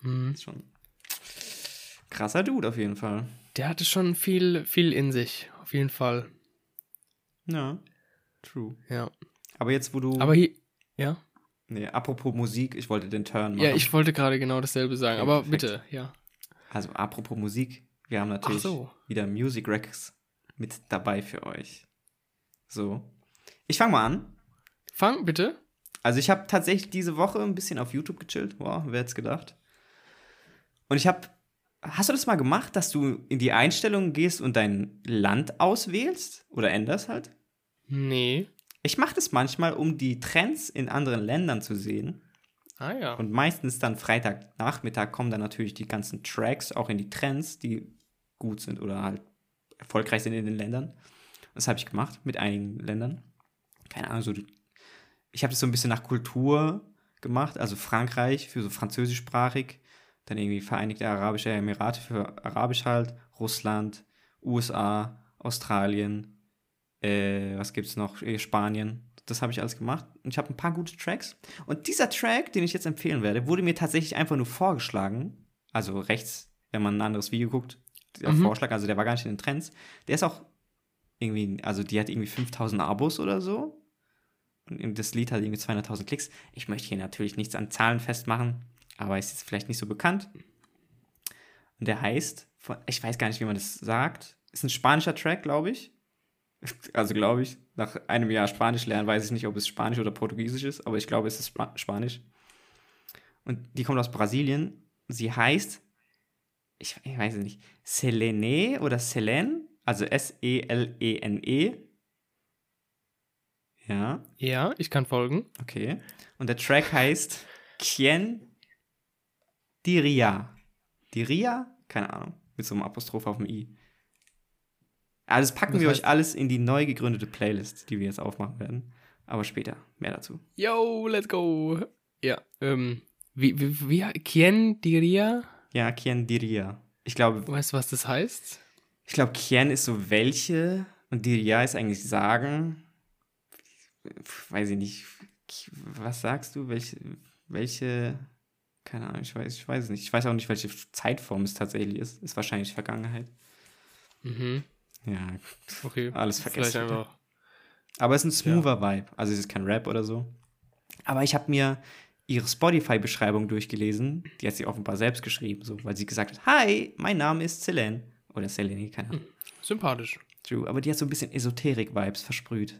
Speaker 1: Mhm.
Speaker 2: Ist schon krasser Dude auf jeden Fall.
Speaker 1: Der hatte schon viel, viel in sich, auf jeden Fall.
Speaker 2: Ja. True.
Speaker 1: Ja.
Speaker 2: Aber jetzt, wo du.
Speaker 1: Aber hier, ja.
Speaker 2: nee, apropos Musik, ich wollte den Turn machen.
Speaker 1: Ja, ich wollte gerade genau dasselbe sagen,
Speaker 2: Okay,
Speaker 1: aber
Speaker 2: perfekt.
Speaker 1: bitte, ja.
Speaker 2: Also, apropos Musik, wir haben natürlich
Speaker 1: so.
Speaker 2: wieder Music Racks mit dabei für euch. So. Ich fange mal an.
Speaker 1: Fang bitte.
Speaker 2: Also ich habe tatsächlich diese Woche ein bisschen auf YouTube gechillt. Wow, wer hätte es gedacht? Und ich habe, hast du das mal gemacht, dass du in die Einstellungen gehst und dein Land auswählst oder änderst halt?
Speaker 1: Nee.
Speaker 2: Ich mache das manchmal, um die Trends in anderen Ländern zu sehen.
Speaker 1: Ah ja.
Speaker 2: Und meistens dann Freitagnachmittag kommen dann natürlich die ganzen Tracks auch in die Trends, die gut sind oder halt erfolgreich sind in den Ländern. Das habe ich gemacht mit einigen Ländern. Keine Ahnung, so ich habe das so ein bisschen nach Kultur gemacht, also Frankreich für so französischsprachig, dann irgendwie Vereinigte Arabische Emirate für Arabisch halt, Russland, USA, Australien, äh, was gibt's noch, Spanien. Das habe ich alles gemacht und ich habe ein paar gute Tracks. Und dieser Track, den ich jetzt empfehlen werde, wurde mir tatsächlich einfach nur vorgeschlagen. Also rechts, wenn man ein anderes Video guckt, der mhm. Vorschlag, also der war gar nicht in den Trends. Der ist auch irgendwie, also die hat irgendwie 5000 Abos oder so. Und das Lied hat irgendwie 200.000 Klicks. Ich möchte hier natürlich nichts an Zahlen festmachen, aber ist jetzt vielleicht nicht so bekannt. Und der heißt, ich weiß gar nicht, wie man das sagt, ist ein spanischer Track, glaube ich. Also glaube ich, nach einem Jahr Spanisch lernen weiß ich nicht, ob es Spanisch oder Portugiesisch ist, aber ich glaube, es ist Sp Spanisch. Und die kommt aus Brasilien. Sie heißt, ich, ich weiß nicht, Selene oder Selene, also S-E-L-E-N-E. -E. Ja.
Speaker 1: Ja, ich kann folgen.
Speaker 2: Okay. Und der Track heißt Quien Diria. Diria? Keine Ahnung. Mit so einem Apostroph auf dem I. Also das packen das wir euch alles in die neu gegründete Playlist, die wir jetzt aufmachen werden. Aber später mehr dazu.
Speaker 1: Yo, let's go. Ja, ähm, wie, wie, wie, Quien diria?
Speaker 2: Ja, Quien diria. Ich glaube.
Speaker 1: Weißt du, was das heißt?
Speaker 2: Ich glaube, Quien ist so welche und diria ist eigentlich sagen. Weiß ich nicht. Was sagst du? Welche, welche, keine Ahnung, ich weiß, ich weiß es nicht. Ich weiß auch nicht, welche Zeitform es tatsächlich ist. Ist wahrscheinlich Vergangenheit. Mhm. Ja, okay. Alles vergessen. Aber es ist ein smoother ja. Vibe. Also es ist kein Rap oder so. Aber ich habe mir ihre Spotify-Beschreibung durchgelesen. Die hat sie offenbar selbst geschrieben, so, weil sie gesagt hat: Hi, mein Name ist Selene. Oder Selene, keine Ahnung.
Speaker 1: Sympathisch.
Speaker 2: True, aber die hat so ein bisschen Esoterik-Vibes versprüht.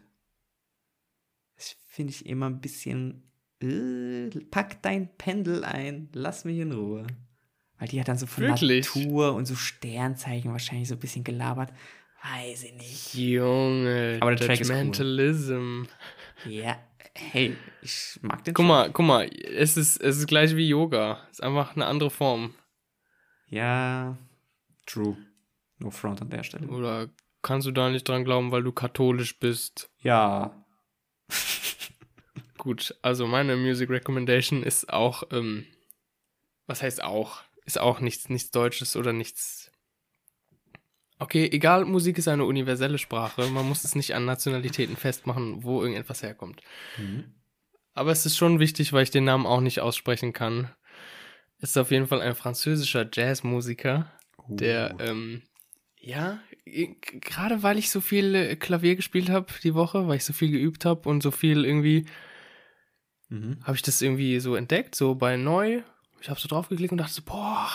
Speaker 2: Das finde ich immer ein bisschen. Äh, pack dein Pendel ein, lass mich in Ruhe. Weil die hat dann so von Wirklich? Natur und so Sternzeichen wahrscheinlich so ein bisschen gelabert. Weiß ich nicht.
Speaker 1: Junge, aber der Track ist cool.
Speaker 2: Ja, hey, ich mag den
Speaker 1: Guck Track. mal, guck mal, es ist, es ist gleich wie Yoga. Es ist einfach eine andere Form.
Speaker 2: Ja, true. No front an der Stelle.
Speaker 1: Oder kannst du da nicht dran glauben, weil du katholisch bist?
Speaker 2: Ja.
Speaker 1: Gut, also meine Music Recommendation ist auch, ähm, was heißt auch? Ist auch nichts, nichts Deutsches oder nichts Okay, egal, Musik ist eine universelle Sprache. Man muss es nicht an Nationalitäten festmachen, wo irgendetwas herkommt. Mhm. Aber es ist schon wichtig, weil ich den Namen auch nicht aussprechen kann. Es ist auf jeden Fall ein französischer Jazzmusiker, uh. der, ähm, ja, gerade weil ich so viel äh, Klavier gespielt habe die Woche, weil ich so viel geübt habe und so viel irgendwie, mhm. habe ich das irgendwie so entdeckt, so bei neu. Ich habe so draufgeklickt und dachte so, boah,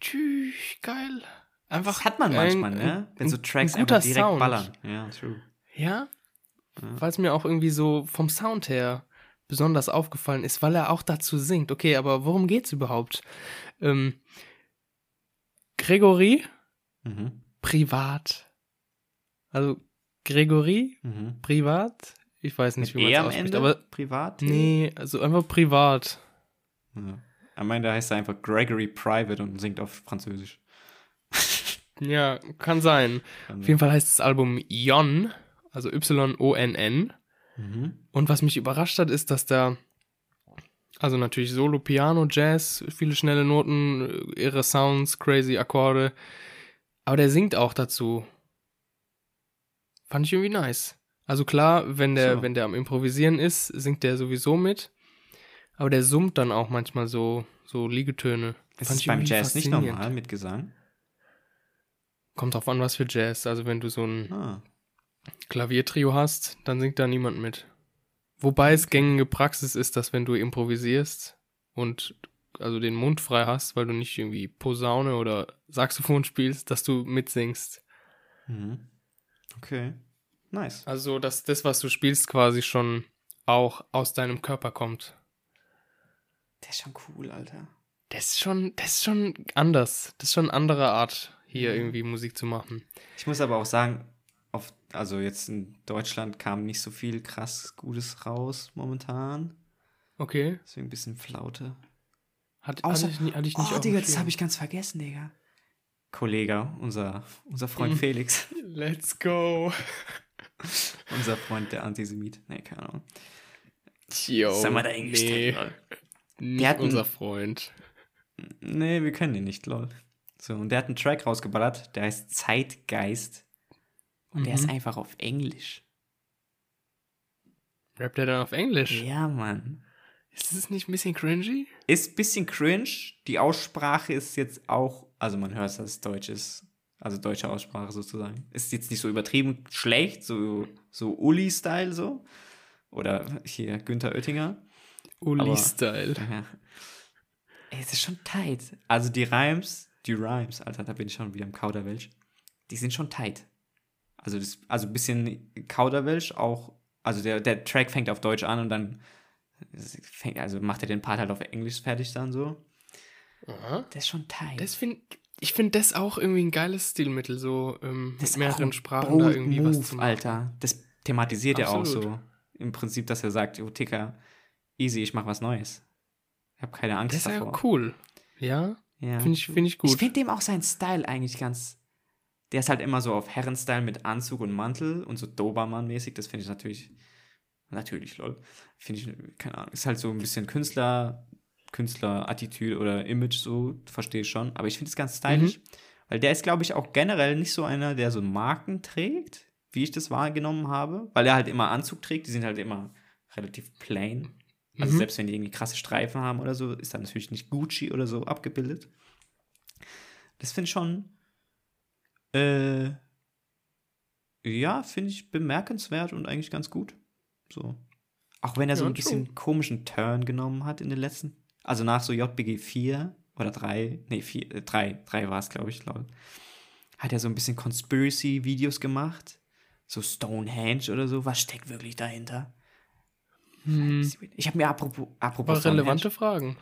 Speaker 1: tschüss, geil. Einfach
Speaker 2: das hat man manchmal, ein, ne? Wenn so Tracks ein einfach direkt Sound. ballern. Ja, true.
Speaker 1: Ja? ja. Weil es mir auch irgendwie so vom Sound her besonders aufgefallen ist, weil er auch dazu singt. Okay, aber worum geht's überhaupt? Ähm, Gregory, mhm. privat. Also Gregory, mhm. privat. Ich weiß nicht,
Speaker 2: Mit wie man es ausspricht, aber privat.
Speaker 1: Nee, also einfach privat.
Speaker 2: Ja. Am Ende heißt er einfach Gregory Private und singt auf Französisch.
Speaker 1: Ja, kann sein. Kann Auf jeden Fall heißt das Album Yon, also Y-O-N-N. Mhm. Und was mich überrascht hat, ist, dass da, also natürlich Solo, Piano, Jazz, viele schnelle Noten, ihre Sounds, crazy Akkorde. Aber der singt auch dazu. Fand ich irgendwie nice. Also klar, wenn der, so. wenn der am Improvisieren ist, singt der sowieso mit. Aber der summt dann auch manchmal so, so Liegetöne.
Speaker 2: Ist es beim Jazz nicht normal mit Gesang?
Speaker 1: Kommt drauf an, was für Jazz. Also wenn du so ein ah. Klaviertrio hast, dann singt da niemand mit. Wobei es gängige Praxis ist, dass wenn du improvisierst und also den Mund frei hast, weil du nicht irgendwie Posaune oder Saxophon spielst, dass du mitsingst.
Speaker 2: Mhm. Okay. Nice.
Speaker 1: Also, dass das, was du spielst, quasi schon auch aus deinem Körper kommt.
Speaker 2: Der ist schon cool, Alter.
Speaker 1: Das ist schon, das ist schon anders. Das ist schon eine andere Art hier mhm. irgendwie Musik zu machen.
Speaker 2: Ich muss aber auch sagen, auf, also jetzt in Deutschland kam nicht so viel krass Gutes raus momentan.
Speaker 1: Okay.
Speaker 2: Deswegen ein bisschen Flaute.
Speaker 1: Hat, Außer, hatte ich, hatte ich nicht
Speaker 2: oh, Digga, das habe ich ganz vergessen, Digga. Kollege, unser, unser Freund mhm. Felix.
Speaker 1: Let's go.
Speaker 2: unser Freund, der Antisemit. Nee, keine Ahnung.
Speaker 1: Yo,
Speaker 2: Sag mal da eingestellt,
Speaker 1: nee,
Speaker 2: Der hat
Speaker 1: unser Freund.
Speaker 2: Nee, wir können den nicht, lol. So, und der hat einen Track rausgeballert, der heißt Zeitgeist. Und der ist
Speaker 1: Mhm.
Speaker 2: einfach auf Englisch.
Speaker 1: Rappt er dann auf Englisch?
Speaker 2: Ja, Mann.
Speaker 1: Ist das nicht ein bisschen cringy?
Speaker 2: Ist ein bisschen cringe. Die Aussprache ist jetzt auch, also man hört, dass es Deutsch ist. Also deutsche Aussprache sozusagen. Ist jetzt nicht so übertrieben schlecht, so, so Uli-Style so. Oder hier Günther Aber-
Speaker 1: Uli-Style.
Speaker 2: Ja. Ey, es ist schon tight. Also die Rhymes, die Rhymes, Alter, da bin ich schon wieder im Kauderwelsch. Die sind schon tight. Also, das, also ein bisschen Kauderwelsch auch. Also der, der Track fängt auf Deutsch an und dann fängt, also macht er den Part halt auf Englisch fertig dann so.
Speaker 1: Aha.
Speaker 2: Der ist schon tight.
Speaker 1: Das find, ich finde das auch irgendwie ein geiles Stilmittel, so ähm,
Speaker 2: Das
Speaker 1: mit mehreren Sprachen da irgendwie
Speaker 2: move,
Speaker 1: was zu machen.
Speaker 2: Alter. Das thematisiert ja auch so. Im Prinzip, dass er sagt, oh Ticker, easy, ich mach was Neues. Ich habe keine Angst
Speaker 1: Das ist ja
Speaker 2: davor.
Speaker 1: cool. Ja,
Speaker 2: Ja.
Speaker 1: finde ich, find ich gut.
Speaker 2: Ich finde dem auch seinen Style eigentlich ganz. Der ist halt immer so auf Herrenstyle mit Anzug und Mantel und so Dobermann-mäßig. Das finde ich natürlich. Natürlich, lol. Finde ich, keine Ahnung. Ist halt so ein bisschen Künstler, Künstler-Attitüde oder Image, so, verstehe ich schon. Aber ich finde es ganz stylisch. Weil der ist, glaube ich, auch generell nicht so einer, der so Marken trägt, wie ich das wahrgenommen habe. Weil er halt immer Anzug trägt. Die sind halt immer relativ plain. Also
Speaker 1: Mhm.
Speaker 2: selbst wenn die irgendwie krasse Streifen haben oder so, ist da natürlich nicht Gucci oder so abgebildet. Das finde ich schon, äh, ja, finde ich bemerkenswert und eigentlich ganz gut. So. Auch wenn er so
Speaker 1: Ja,
Speaker 2: ein bisschen komischen Turn genommen hat in den letzten, also nach so JBG 4 oder 3, nee, 4, äh, 3, 3 war es, glaube ich, lol, hat er so ein bisschen Conspiracy-Videos gemacht. So Stonehenge oder so. Was steckt wirklich dahinter?
Speaker 1: Hm,
Speaker 2: Ich habe mir apropos, apropos
Speaker 1: aber relevante Fragen.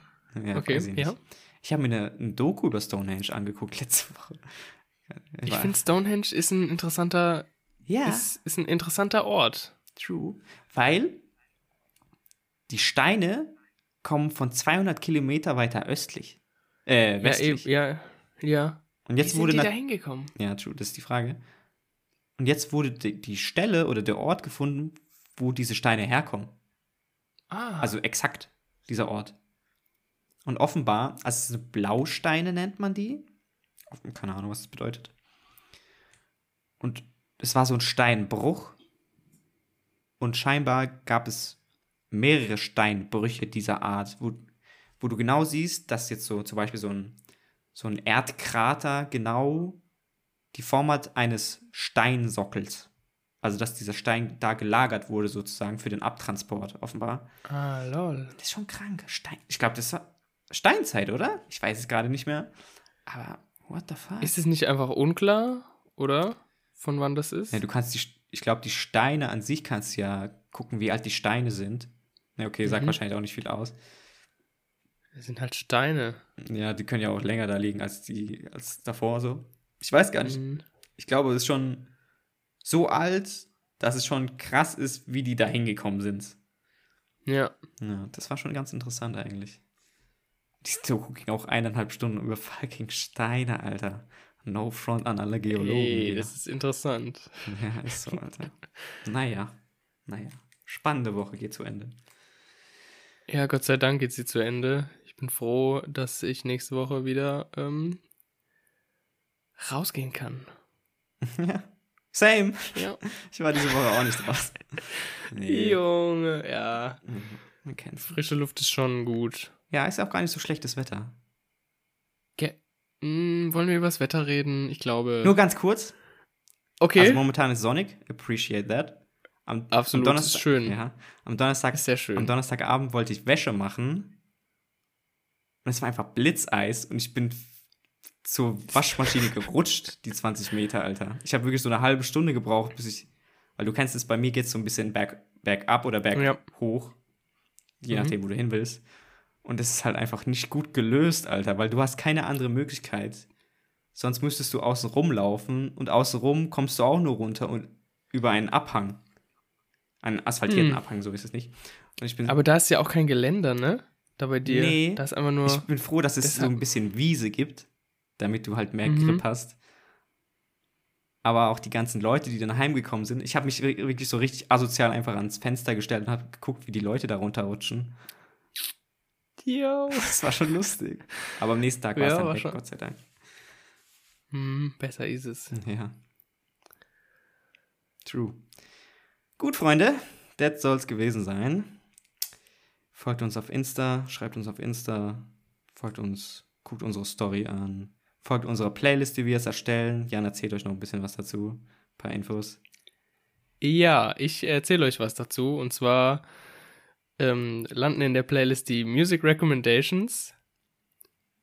Speaker 2: Ja,
Speaker 1: okay,
Speaker 2: ich
Speaker 1: ja.
Speaker 2: Ich habe mir eine, ein Doku über Stonehenge angeguckt letzte Woche.
Speaker 1: Ich
Speaker 2: War-
Speaker 1: finde Stonehenge ist ein interessanter,
Speaker 2: ja,
Speaker 1: ist, ist ein interessanter Ort.
Speaker 2: true, weil die Steine kommen von 200 Kilometer weiter östlich, äh,
Speaker 1: Ja,
Speaker 2: westlich.
Speaker 1: eben, ja, ja.
Speaker 2: Und
Speaker 1: Wie
Speaker 2: jetzt
Speaker 1: sind
Speaker 2: wurde
Speaker 1: die da hingekommen?
Speaker 2: ja, true, das ist die Frage. Und jetzt wurde die, die Stelle oder der Ort gefunden, wo diese Steine herkommen.
Speaker 1: Ah,
Speaker 2: Also exakt dieser Ort. Und offenbar, also Blausteine nennt man die. Keine Ahnung, was das bedeutet. Und es war so ein Steinbruch. Und scheinbar gab es mehrere Steinbrüche dieser Art, wo, wo du genau siehst, dass jetzt so zum Beispiel so ein, so ein Erdkrater genau die Form hat eines Steinsockels. Also, dass dieser Stein da gelagert wurde, sozusagen für den Abtransport, offenbar.
Speaker 1: ah, lol.
Speaker 2: Das ist schon krank. Stein. Ich glaube, das war Steinzeit, oder? Ich weiß es gerade nicht mehr. Aber what the fuck?
Speaker 1: Ist es nicht einfach unklar, oder? Von wann das ist?
Speaker 2: ja, du kannst die, ich glaube, die Steine an sich kannst du ja gucken, wie alt die Steine sind. Ja, okay, sagt
Speaker 1: Mhm.
Speaker 2: wahrscheinlich auch nicht viel aus.
Speaker 1: Das sind halt Steine.
Speaker 2: Ja, die können ja auch länger da liegen als die, als davor so. Ich weiß gar nicht.
Speaker 1: Mhm.
Speaker 2: Ich glaube, es ist schon so alt, dass es schon krass ist, wie die da hingekommen sind.
Speaker 1: Ja.
Speaker 2: Ja, das war schon ganz interessant eigentlich. Die Doku ging auch eineinhalb Stunden über fucking Steine, Alter. No front an alle Geologen.
Speaker 1: Ey, das ist interessant.
Speaker 2: ja, ist so, Alter. naja, naja. Spannende Woche geht zu Ende.
Speaker 1: Ja, Gott sei Dank geht sie zu Ende. Ich bin froh, dass ich nächste Woche wieder ähm, rausgehen kann.
Speaker 2: ja. Same.
Speaker 1: Ja.
Speaker 2: Ich war diese Woche auch nicht draußen. Nee.
Speaker 1: Junge, ja.
Speaker 2: Mhm, Man kennt's.
Speaker 1: Frische Luft ist schon gut.
Speaker 2: Ja, ist auch gar nicht so schlechtes Wetter.
Speaker 1: Ge hm, wollen wir über das Wetter reden? Ich glaube.
Speaker 2: Nur ganz kurz.
Speaker 1: okay.
Speaker 2: Also momentan ist sonnig. Appreciate that. Am,
Speaker 1: Absolut,
Speaker 2: am
Speaker 1: das ist schön.
Speaker 2: Ja, am Donnerstag
Speaker 1: ist sehr schön.
Speaker 2: Am Donnerstagabend wollte ich Wäsche machen. Und es war einfach Blitzeis und ich bin zur Waschmaschine gerutscht, die 20 Meter, Alter. Ich habe wirklich so eine halbe Stunde gebraucht, bis ich. Weil du kennst es, bei mir geht es so ein bisschen back up oder back
Speaker 1: Ja.
Speaker 2: hoch. Je
Speaker 1: Mhm.
Speaker 2: nachdem, wo du hin willst. Und es ist halt einfach nicht gut gelöst, Alter, weil du hast keine andere Möglichkeit. Sonst müsstest du außen rumlaufen und außen rum kommst du auch nur runter und über einen Abhang. Einen asphaltierten
Speaker 1: Hm.
Speaker 2: Abhang, so ist es nicht. Und ich bin
Speaker 1: Aber da ist ja auch kein Geländer, ne? Da bei dir.
Speaker 2: Nee.
Speaker 1: Da ist einfach nur.
Speaker 2: Ich bin froh, dass es
Speaker 1: Deshalb-
Speaker 2: so ein bisschen Wiese gibt, damit du halt mehr
Speaker 1: Mhm.
Speaker 2: Grip hast. aber auch die ganzen Leute, die dann heimgekommen sind. Ich habe mich wirklich so richtig asozial einfach ans Fenster gestellt und habe geguckt, wie die Leute da runterrutschen.
Speaker 1: Jo.
Speaker 2: Das war schon lustig. Aber am nächsten Tag war
Speaker 1: Ja,
Speaker 2: es dann
Speaker 1: war
Speaker 2: weg,
Speaker 1: schon-
Speaker 2: Gott sei Dank.
Speaker 1: Hm, besser ist es.
Speaker 2: Ja. True. Gut, Freunde, das soll's gewesen sein. Folgt uns auf Insta, schreibt uns auf Insta, folgt uns, guckt unsere Story an, folgt unserer Playlist, die wir jetzt erstellen. Jan erzählt euch noch ein bisschen was dazu, ein paar Infos.
Speaker 1: Ja, ich erzähle euch was dazu. Und zwar ähm, landen in der Playlist die Music Recommendations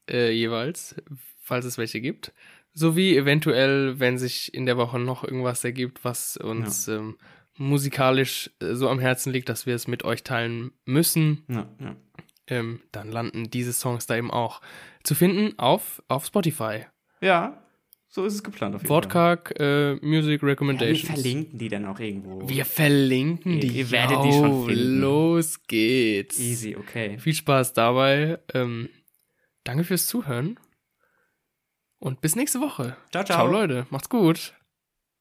Speaker 1: äh, jeweils, falls es welche gibt. Sowie eventuell, wenn sich in der Woche noch irgendwas ergibt, was uns ähm, musikalisch äh, so am Herzen liegt, dass wir es mit euch teilen müssen,
Speaker 2: Ja, ja.
Speaker 1: Ähm, dann landen diese Songs da eben auch zu finden auf, auf Spotify.
Speaker 2: ja so ist es geplant auf jeden Fall.
Speaker 1: Wortkarg äh, Music
Speaker 2: Ja, wir
Speaker 1: Recommendations.
Speaker 2: verlinken die dann auch irgendwo.
Speaker 1: Wir verlinken die.
Speaker 2: ihr werdet die schon finden.
Speaker 1: Los geht's.
Speaker 2: Easy, okay.
Speaker 1: Viel Spaß dabei. Ähm, danke fürs Zuhören. Und bis nächste Woche.
Speaker 2: Ciao, ciao.
Speaker 1: Ciao, Leute. Macht's gut.